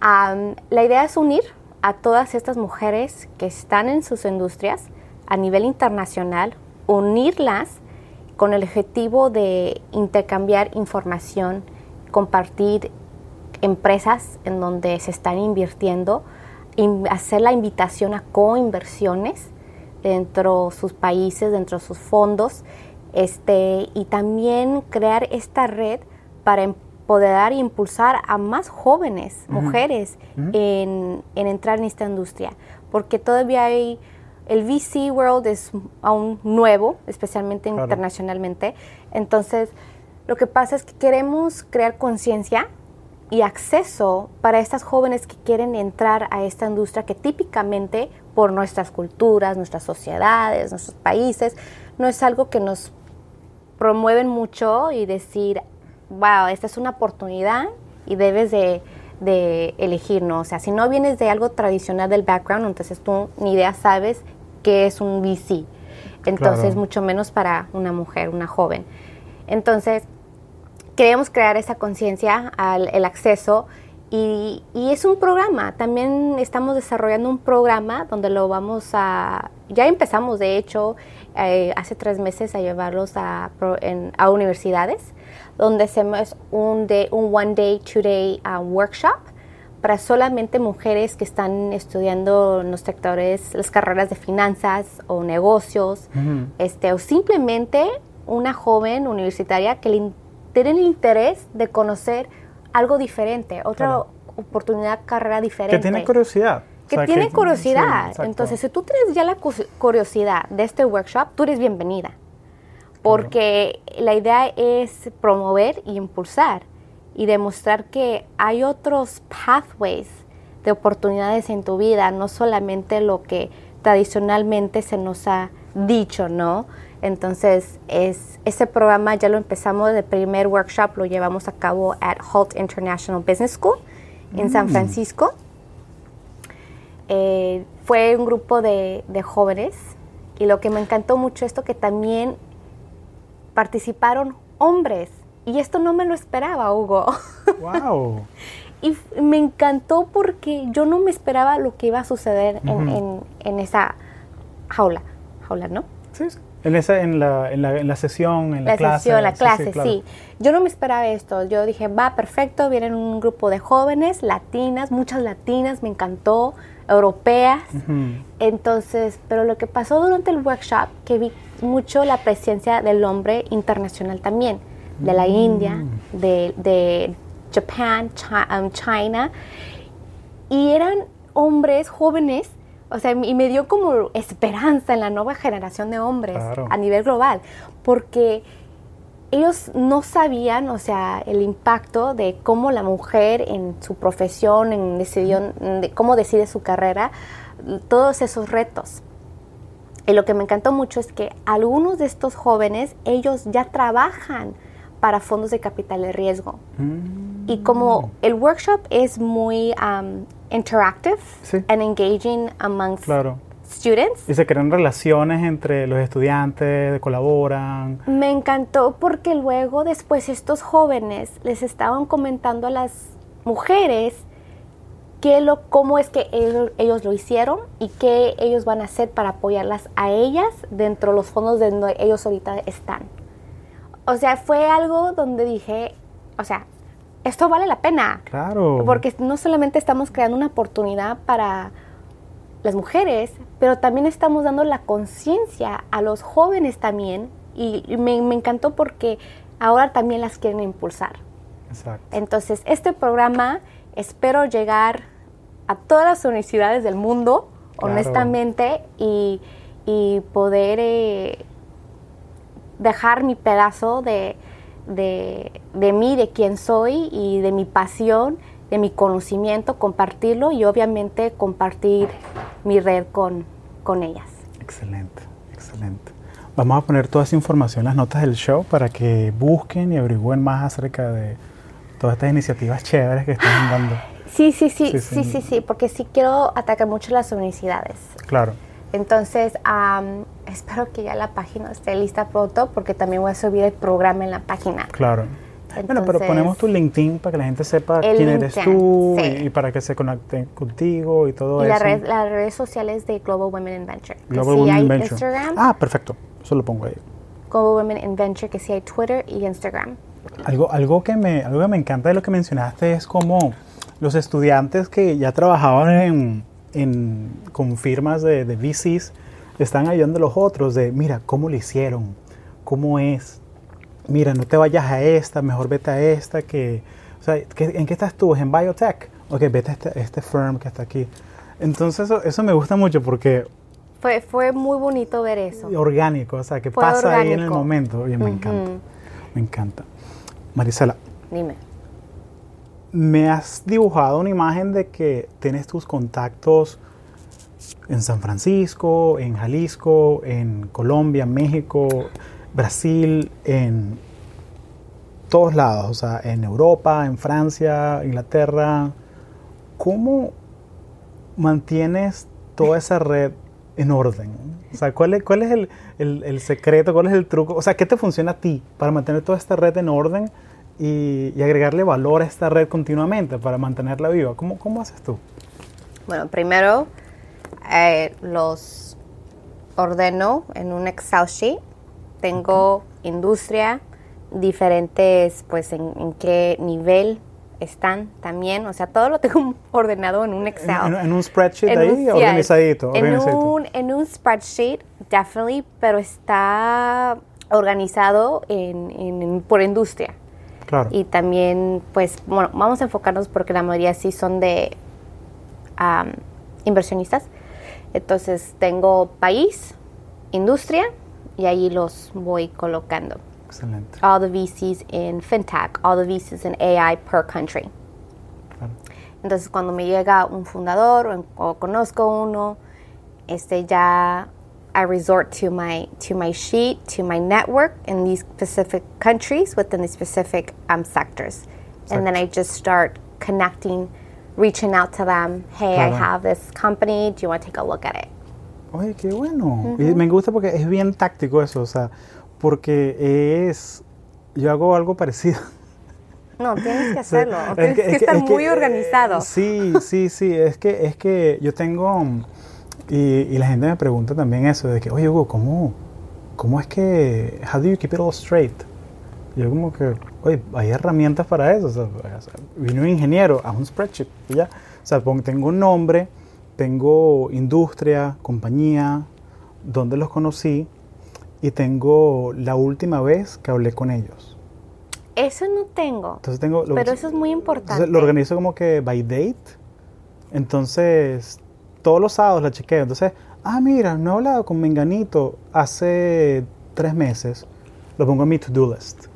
la idea es unir a todas estas mujeres que están en sus industrias a nivel internacional, unirlas con el objetivo de intercambiar información, compartir empresas en donde se están invirtiendo, in- hacer la invitación a coinversiones dentro de sus países, dentro de sus fondos, este, y también crear esta red para empoderar e impulsar a más jóvenes, mujeres, en, en entrar en esta industria, porque todavía hay, el VC world es aún nuevo, especialmente Claro. internacionalmente, entonces lo que pasa es que queremos crear conciencia y acceso para estas jóvenes que quieren entrar a esta industria que típicamente por nuestras culturas, nuestras sociedades, nuestros países, no es algo que nos promueven mucho y decir, wow, esta es una oportunidad y debes de, de elegir, ¿no? O sea, si no vienes de algo tradicional del background, entonces tú ni idea sabes qué es un VC. Entonces, Claro. mucho menos para una mujer, una joven. Entonces, queremos crear esa conciencia al el acceso y, y es un programa. También estamos desarrollando un programa donde lo vamos a, ya empezamos de hecho eh, hace tres meses a llevarlos a, pro- en- a universidades, donde hacemos un, day, un one day, two day uh, workshop para solamente mujeres que están estudiando en los sectores, las carreras de finanzas o negocios, este, o simplemente una joven universitaria que le tiene el interés de conocer algo diferente, otra Claro. oportunidad, carrera diferente. Que tiene curiosidad. O Que sea, tiene curiosidad. sí. Entonces, si tú tienes ya la curiosidad de este workshop, tú eres bienvenida. Porque la idea es promover y impulsar y demostrar que hay otros pathways de oportunidades en tu vida, no solamente lo que tradicionalmente se nos ha dicho, ¿no? Entonces, es, ese programa ya lo empezamos, el primer workshop lo llevamos a cabo at Holt International Business School en San Francisco. Eh, fue un grupo de, de jóvenes y lo que me encantó mucho esto que también participaron hombres y esto no me lo esperaba, Hugo. ¡Wow! y me encantó porque yo no me esperaba lo que iba a suceder en, en- en esa jaula, jaula, ¿no? Sí, sí. En, esa, en, la, en, la, en la sesión, en la, la clase. sesión, la clase, sí, claro. Yo no me esperaba esto. Yo dije, va, perfecto, vienen un grupo de jóvenes, latinas, muchas latinas, me encantó, europeas. Entonces, pero lo que pasó durante el workshop, que vi mucho la presencia del hombre internacional también, de la India, de, de Japan, Chi- um, China, y eran hombres jóvenes, o sea, y me dio como esperanza en la nueva generación de hombres Claro. a nivel global, porque ellos no sabían, o sea, el impacto de cómo la mujer en su profesión, en decisión, de cómo decide su carrera, todos esos retos. Y lo que me encantó mucho es que algunos de estos jóvenes, ellos ya trabajan para fondos de capital de riesgo. Y como el workshop es muy um, interactive Sí. and engaging amongst Claro. students, Y se crean relaciones entre los estudiantes, colaboran. Me encantó porque luego después estos jóvenes les estaban comentando a las mujeres qué lo, cómo es que ellos, ellos lo hicieron y qué ellos van a hacer para apoyarlas a ellas dentro de los fondos de donde ellos ahorita están. O sea, fue algo donde dije, o sea, esto vale la pena. Claro. Porque no solamente estamos creando una oportunidad para las mujeres, pero también estamos dando la conciencia a los jóvenes también. Y me, me encantó porque ahora también las quieren impulsar. Exacto. Entonces, este programa espero llegar a todas las universidades del mundo, Claro. honestamente, y, y poder eh, dejar mi pedazo de, de, de mí, de quién soy y de mi pasión, de mi conocimiento, compartirlo y obviamente compartir mi red con, con ellas. Excelente, excelente. Vamos a poner toda esa información en las notas del show para que busquen y averigüen más acerca de todas estas iniciativas chéveres que están dando. Sí, sí, sí, Sí, sí, sí. sí, sí, porque sí quiero atacar mucho las universidades. Claro. Entonces, am, espero que ya la página esté lista pronto porque también voy a subir el programa en la página. Claro. bueno, pero ponemos tu LinkedIn para que la gente sepa quién eres tú sí. y, y para que se conecten contigo y todo Y eso. la red- las redes sociales de Global Women in Venture. Global sí Women hay Venture. Instagram, Ah, perfecto. Eso lo pongo ahí. Global Women in Venture, que sí hay Twitter y Instagram. Algo, algo, que me, algo que me encanta de lo que mencionaste es como los estudiantes que ya trabajaban en, en- con firmas de, de VCs están ayudando a los otros de, mira, ¿cómo lo hicieron? ¿Cómo es? Mira, no te vayas a esta, mejor vete a esta que... O sea, ¿qué- ¿en qué estás tú? ¿Es en biotech? Ok, vete a este, este firm que está aquí. Entonces eso, eso me gusta mucho porque Fue, fue muy bonito ver eso. orgánico, o sea, que Fue pasa ahí en el momento. Me encanta, me encanta. Marisela, Dime. Me has dibujado una imagen de que tienes tus contactos en San Francisco, en Jalisco, en Colombia, México, Brasil, en todos lados, o sea, en Europa, en Francia, Inglaterra. ¿Cómo mantienes toda esa red en orden? O sea, ¿cuál es, cuál es el, el- el secreto, cuál es el truco? O sea, ¿qué te funciona a ti para mantener toda esta red en orden y, y agregarle valor a esta red continuamente para mantenerla viva? ¿Cómo, cómo haces tú? Bueno, primero eh, los ordeno en un Excel sheet. Tengo industria, diferentes, pues en, en qué nivel están también. O sea, todo lo tengo ordenado en un Excel. En, en un spreadsheet En ahí, un- organizadito. Un, en un spreadsheet, definitely, pero está organizado por industria. Claro. Y también, pues, bueno, vamos a enfocarnos porque la mayoría sí son de am, inversionistas. Entonces, tengo país, industria, y ahí los voy colocando. Excelente. All the VCs in FinTech, all the VCs in AI per country. Claro. Entonces, cuando me llega un fundador o, o conozco uno, este ya I resort to my to my sheet, to my network in these specific countries within the specific um, sectors, and then I just start connecting, reaching out to them. Hey, I have this company. Do you want to take a look at it? Oye, qué bueno. Y me gusta porque es bien táctico eso, o sea, porque es... Yo hago algo parecido. No, tienes que Sí, hacerlo. es tienes que, es estar es muy eh, organizado. Sí, sí, sí. Es que, es que yo tengo. Y, y la gente me pregunta también eso: de que, oye, Hugo, ¿cómo, ¿cómo es que. How do you keep it all straight? Y yo, como que, oye, hay herramientas para eso. O sea, vino un ingeniero a un spreadsheet y ya. O sea, tengo un nombre, tengo industria, compañía, dónde los conocí y tengo la última vez que hablé con ellos. Eso no tengo. Entonces tengo lo- Pero eso es muy importante. lo organizo como que by date. Entonces, todos los sábados la chequeo. Entonces, ah, mira, no he hablado con Menganito hace tres meses. Lo pongo en mi to-do list.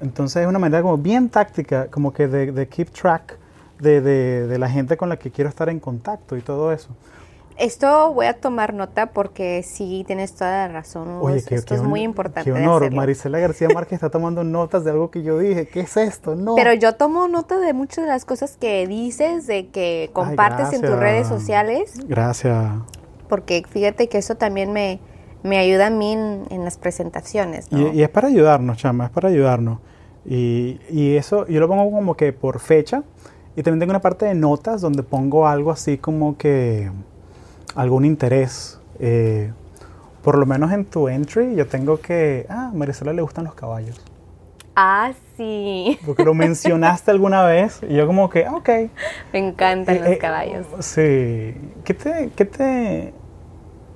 Entonces es una manera como bien táctica, como que de, de keep track de, de, de la gente con la que quiero estar en contacto y todo eso. Esto voy a tomar nota porque sí tienes toda la razón. Oye, Es- qué, esto qué es muy importante. Qué honor. Marisela García Márquez está tomando notas de algo que yo dije. ¿Qué es esto? No. Pero yo tomo nota de muchas de las cosas que dices, de que compartes en tus redes sociales, Gracias. porque fíjate que eso también me, me ayuda a mí en, en las presentaciones. ¿no? Y, y es para ayudarnos, chama, es para ayudarnos. Y, y eso yo lo pongo como que por fecha. Y también tengo una parte de notas donde pongo algo así como que algún interés. Eh, por lo menos en tu entry yo tengo que, ah, a Marisela le gustan los caballos. Ah, sí, Porque lo mencionaste alguna vez y yo como que, ah, ok. me encantan Eh, los eh, caballos. Sí. ¿Qué te, qué te,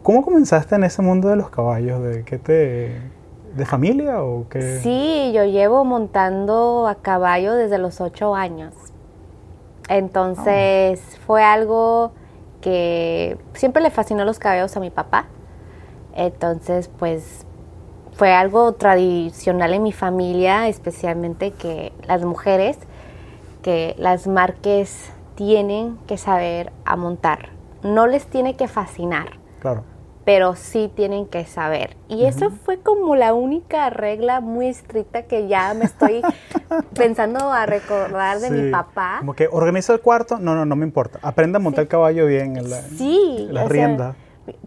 ¿Cómo comenzaste en ese mundo de los caballos? ¿De qué te, de familia o qué? Sí, yo llevo montando a caballo desde los ocho años. Entonces fue algo que siempre le fascinó los caballos a mi papá. Entonces, pues fue algo tradicional en mi familia, especialmente que las mujeres, que las marques tienen que saber a montar. No les tiene que fascinar Claro. Pero sí tienen que saber. Y eso fue como la única regla muy estricta que ya me estoy pensando a recordar de Sí. mi papá. Como que organiza el cuarto, no, no, no me importa. Aprenda a montar el caballo bien en la, Sí, en la o sea, rienda.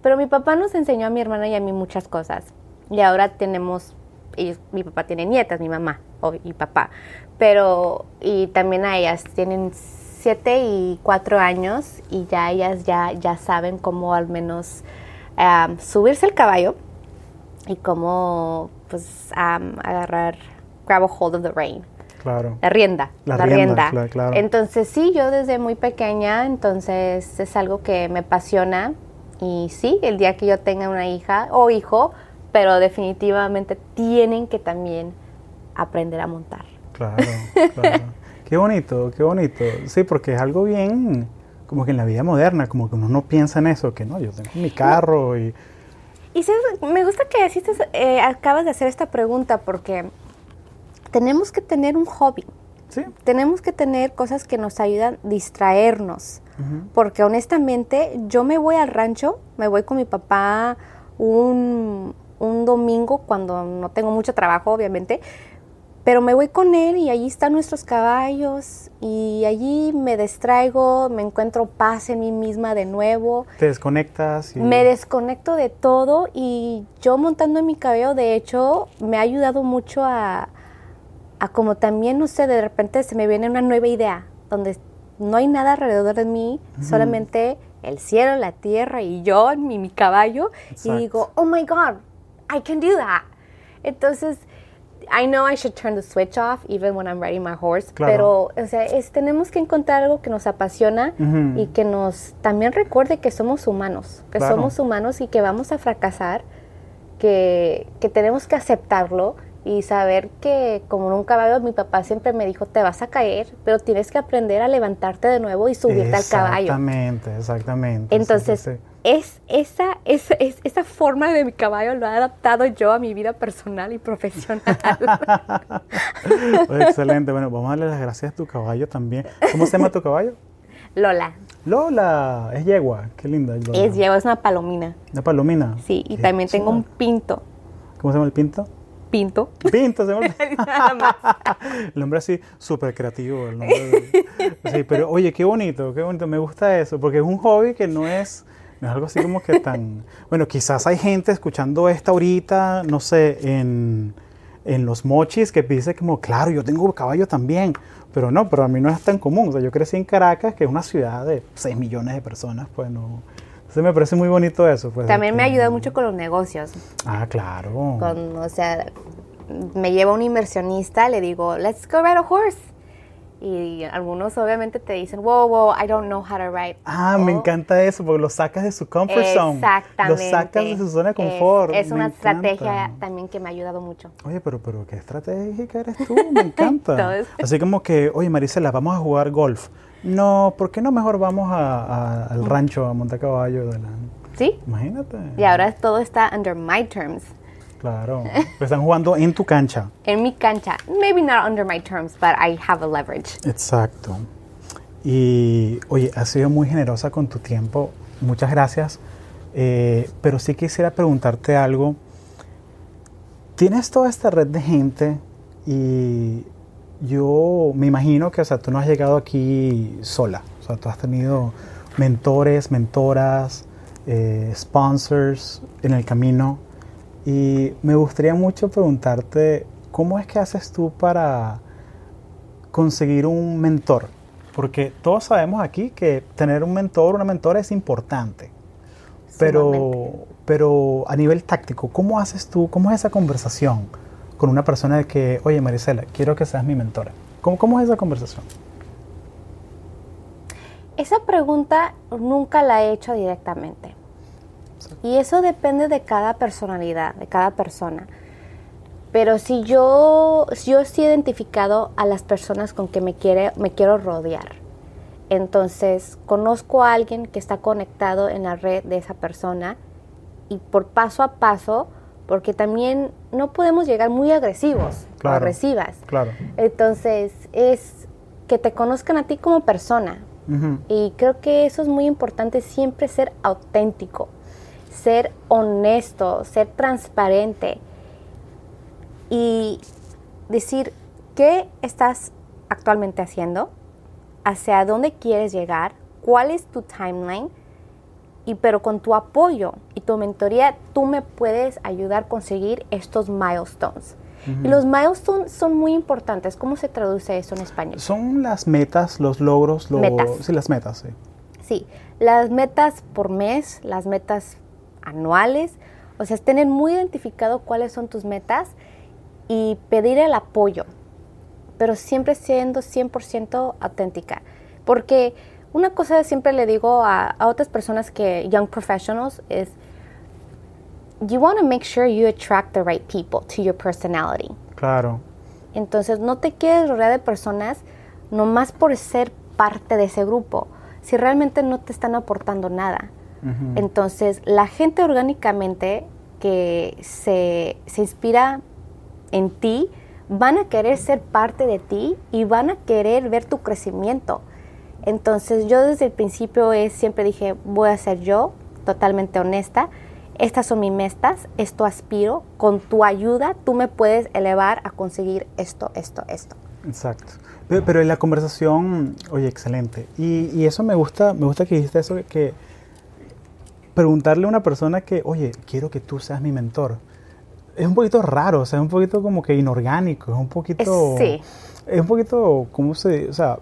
pero mi papá nos enseñó a mi hermana y a mí muchas cosas. Y ahora tenemos, ellos- mi papá tiene nietas, mi mamá y papá. Pero, y también a ellas tienen siete y cuatro años y ya ellas ya, ya saben cómo al menos am, subirse al caballo y cómo pues agarrar, grab a hold of the rein. Claro. La rienda. La La, rienda, rienda. cla- claro. Entonces sí, yo desde muy pequeña, entonces es algo que me apasiona. Y sí, el día que yo tenga una hija o hijo, pero definitivamente tienen que también aprender a montar. Claro, claro. qué bonito, qué bonito. Sí, porque es algo bien, como que en la vida moderna, como que uno no piensa en eso, que no, yo tengo mi carro y... Y me gusta que hiciste, eh, acabas de hacer esta pregunta porque tenemos que tener un hobby. Sí. Tenemos que tener cosas que nos ayudan a distraernos. Porque honestamente, yo me voy al rancho, me voy con mi papá un, un domingo cuando no tengo mucho trabajo, obviamente, pero me voy con él y allí están nuestros caballos y allí me distraigo, me encuentro paz en mí misma de nuevo. Te desconectas y... Me desconecto de todo y yo montando en mi cabello, de hecho, me ha ayudado mucho a, a como también, no sé, de repente se me viene una nueva idea, donde no hay nada alrededor de mí, solamente el cielo, la tierra y yo, mi, mi caballo, Exacto. y digo, oh my God, I can do that. Entonces, I know I should turn the switch off even when I'm riding my horse, Claro. pero, o sea, es, tenemos que encontrar algo que nos apasiona y que nos también recuerde que somos humanos, que Claro. somos humanos y que vamos a fracasar, que, que tenemos que aceptarlo y saber que como un caballo mi papá siempre me dijo, te vas a caer, pero tienes que aprender a levantarte de nuevo y subirte al caballo. Exactamente, exactamente. Entonces, sí, sí. Es, esa, es, es- esa forma de mi caballo lo he adaptado yo a mi vida personal y profesional. Excelente. Bueno, vamos a darle las gracias a tu caballo también. ¿Cómo se llama tu caballo? Lola, Lola, es yegua. Qué linda. Lola. es, lleva, es una palomina. Una palomina. Sí, y Qué también tengo un pinto. ¿Cómo se llama el pinto? Pinto. Pinto, se llama. El nombre así, súper creativo. El nombre de- Sí, pero oye, qué bonito, qué bonito. Me gusta eso, porque es un hobby que no es, no es algo así como que tan... Bueno, quizás hay gente escuchando esta ahorita, no sé, en, en los mochis que dice como, claro, yo tengo caballo también. Pero no, pero a mí no es tan común. O sea, yo crecí en Caracas, que es una ciudad de 6 millones de personas, pues no... Entonces me parece muy bonito eso. Pues, También me que- ayuda mucho con los negocios. Ah, claro. Con, o sea, me lleva un inversionista, le digo, let's go ride a horse. Y algunos obviamente te dicen, wow, wow, I don't know how to ride. Ah, me Oh, encanta eso, porque lo sacas de su comfort zone. Exactamente. Lo sacas de su zona de Es- confort. Es, me una estrategia también que me ha ayudado mucho. Oye, pero, pero qué estratégica eres tú, me encanta. Entonces- Así como que, oye, Marisela, vamos a jugar golf. No, ¿por qué no mejor vamos a- a- al rancho a montar caballo? De la... ¿Sí? Imagínate. Y ahora todo está under my terms. Claro. Están jugando en tu cancha. En mi cancha. Maybe not under my terms, but I have a leverage. Exacto. Y oye, has sido muy generosa con tu tiempo. Muchas gracias. Eh, pero sí quisiera preguntarte algo. Tienes toda esta red de gente y yo me imagino que, o sea, tú no has llegado aquí sola. O sea, tú has tenido mentores, mentoras, eh, sponsors en el camino. Y me gustaría mucho preguntarte, ¿cómo es que haces tú para conseguir un mentor? Porque todos sabemos aquí que tener un mentor, una mentora es importante. Pero, pero a nivel táctico, ¿cómo haces tú, cómo es esa conversación con una persona de que, oye Marisela, quiero que seas mi mentora? ¿Cómo, cómo es esa conversación? Esa pregunta nunca la he hecho directamente. Y eso depende de cada personalidad, de cada persona. Pero si yo, yo he identificado a las personas con que me, quiere, me quiero rodear, entonces conozco a alguien que está conectado en la red de esa persona y por paso a paso, porque también no podemos llegar muy agresivos o agresivas. Claro. Entonces es que te conozcan a ti como persona. Y creo que eso es muy importante, siempre ser auténtico ser honesto, ser transparente y decir qué estás actualmente haciendo, hacia dónde quieres llegar, cuál es tu timeline, y pero con tu apoyo y tu mentoría tú me puedes ayudar a conseguir estos milestones. Y los milestones son muy importantes. ¿Cómo se traduce eso en español? Son las metas, los logros, los, metas. Sí, las metas, sí. Sí, las metas por mes, las metas anuales, o sea, tener muy identificado cuáles son tus metas y pedir el apoyo, pero siempre siendo 100% auténtica. Porque una cosa siempre le digo a, a, otras personas que, young professionals, es, you want to make sure you attract the right people to your personality. Claro. Entonces, no te quedes rodear de personas nomás por ser parte de ese grupo, si realmente no te están aportando nada. Entonces, la gente orgánicamente que se, se, inspira en ti, van a querer ser parte de ti y van a querer ver tu crecimiento. Entonces, yo desde el principio es, siempre dije, voy a ser yo, totalmente honesta. Estas son mis metas, esto aspiro. Con tu ayuda, tú me puedes elevar a conseguir esto, esto, esto. Exacto. Pero, pero en la conversación, oye, excelente. Y, y, eso me gusta, me gusta que dijiste eso, que preguntarle a una persona que, oye, quiero que tú seas mi mentor, es un poquito raro, o sea, es un poquito como que inorgánico, es un poquito... Sí. Es un poquito, ¿cómo se...? O sea,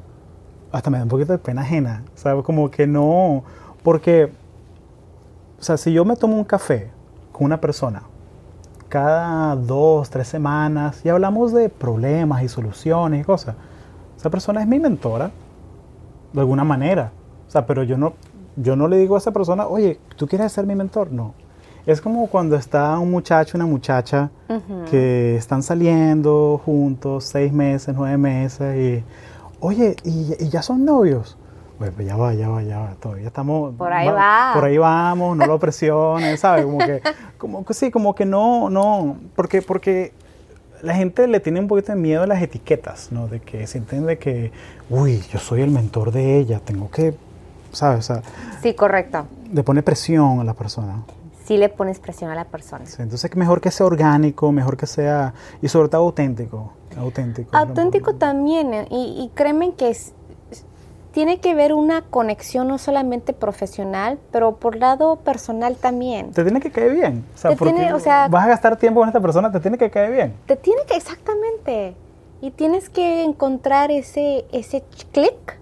hasta me da un poquito de pena ajena, ¿sabes? Como que no... Porque, o sea, si yo me tomo un café con una persona cada dos, tres semanas y hablamos de problemas y soluciones y cosas, esa persona es mi mentora, de alguna manera. O sea, pero yo no, yo no le digo a esa persona, oye, ¿tú quieres ser mi mentor? No. Es como cuando está un muchacho, una muchacha uh -huh. que están saliendo juntos seis meses, nueve meses y, oye, ¿y, y ya son novios? Bueno, pues ya va, ya va, ya va, todavía estamos... Por ahí va, va. Por ahí vamos, no lo presiones, ¿sabes? Como que, como que sí, como que no, no, porque, porque la gente le tiene un poquito de miedo a las etiquetas, ¿no? De que se entiende que, uy, yo soy el mentor de ella, tengo que ¿sabes? O sea, sí, correcto. Le pone presión a la persona. Sí le pones presión a la persona. Sí, entonces mejor que sea orgánico, mejor que sea, y sobre todo auténtico. Auténtico. Auténtico también, y, y créeme que es, tiene que ver una conexión no solamente profesional, pero por lado personal también. Te tiene que caer bien. O sea, te tiene, o sea, vas a gastar tiempo con esta persona, te tiene que caer bien. Te tiene que, exactamente. Y tienes que encontrar ese, ese clic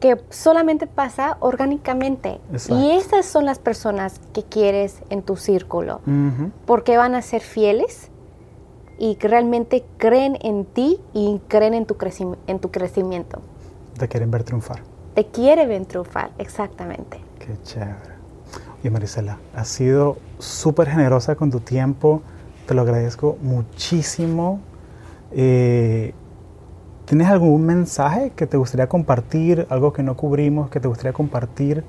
que solamente pasa orgánicamente. Exacto. Y esas son las personas que quieres en tu círculo, uh -huh. porque van a ser fieles y que realmente creen en ti y creen en tu, en tu crecimiento. Te quieren ver triunfar. Te quieren ver triunfar, exactamente. Qué chévere. Oye, Marisela, has sido súper generosa con tu tiempo, te lo agradezco muchísimo. Eh, ¿Tienes algún mensaje que te gustaría compartir, algo que no cubrimos, que te gustaría compartir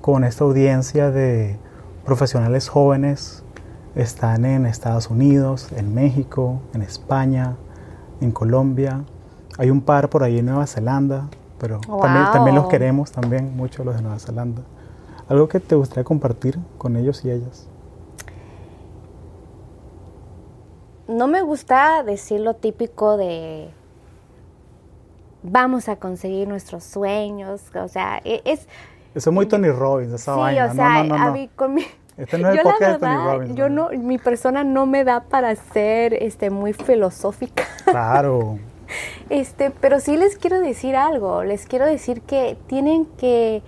con esta audiencia de profesionales jóvenes están en Estados Unidos, en México, en España, en Colombia. Hay un par por ahí en Nueva Zelanda, pero también, también los queremos, también mucho los de Nueva Zelanda. ¿Algo que te gustaría compartir con ellos y ellas? No me gusta decir lo típico de vamos a conseguir nuestros sueños, o sea, e, es... Eso es muy Tony Robbins, esa sí, vaina. o sea, a mí con mi... Este no es el podcast de Tony Robbins. Yo no, mi persona no me da para ser este, muy filosófica. Claro. Este, pero sí les quiero decir algo, les quiero decir que tienen que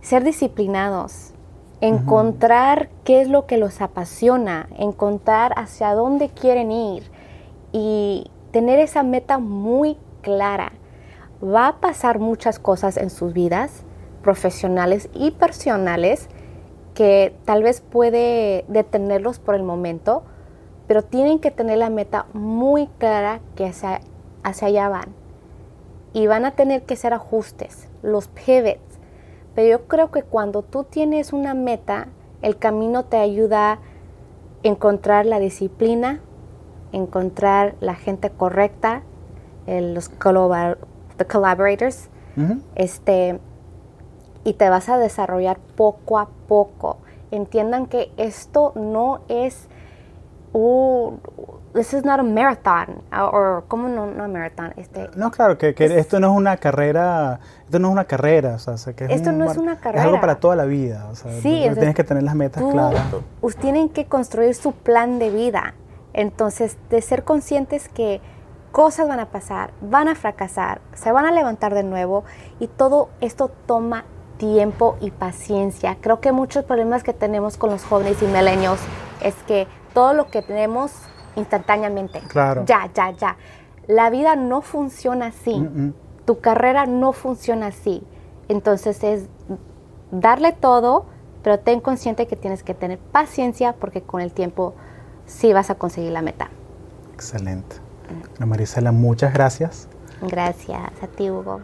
ser disciplinados, encontrar qué es lo que los apasiona, encontrar hacia dónde quieren ir y tener esa meta muy clara. Va a pasar muchas cosas en sus vidas, profesionales y personales, que tal vez puede detenerlos por el momento, pero tienen que tener la meta muy clara que hacia, hacia allá van. Y van a tener que hacer ajustes, los pivots, pero yo creo que cuando tú tienes una meta, el camino te ayuda a encontrar la disciplina, encontrar la gente correcta, los collaborators, este, y te vas a desarrollar poco a poco. Entiendan que esto no es un, this is not a marathon, o ¿cómo no, no marathon? Este, no, claro, que, esto no es una carrera, esto no es una carrera, o sea, que esto no es una carrera. Es algo para toda la vida, o sea, sí, tienes que tener las metas claras. tienen que construir su plan de vida, entonces de ser conscientes que cosas van a pasar, van a fracasar, se van a levantar de nuevo y todo esto toma tiempo y paciencia. Creo que muchos problemas que tenemos con los jóvenes y milenios es que todo lo que tenemos instantáneamente. Claro. Ya, ya, ya. La vida no funciona así. Tu carrera no funciona así. Entonces es darle todo, pero ten consciente que tienes que tener paciencia porque con el tiempo sí vas a conseguir la meta. Excelente. Marisela, muchas gracias. Gracias a ti, Hugo.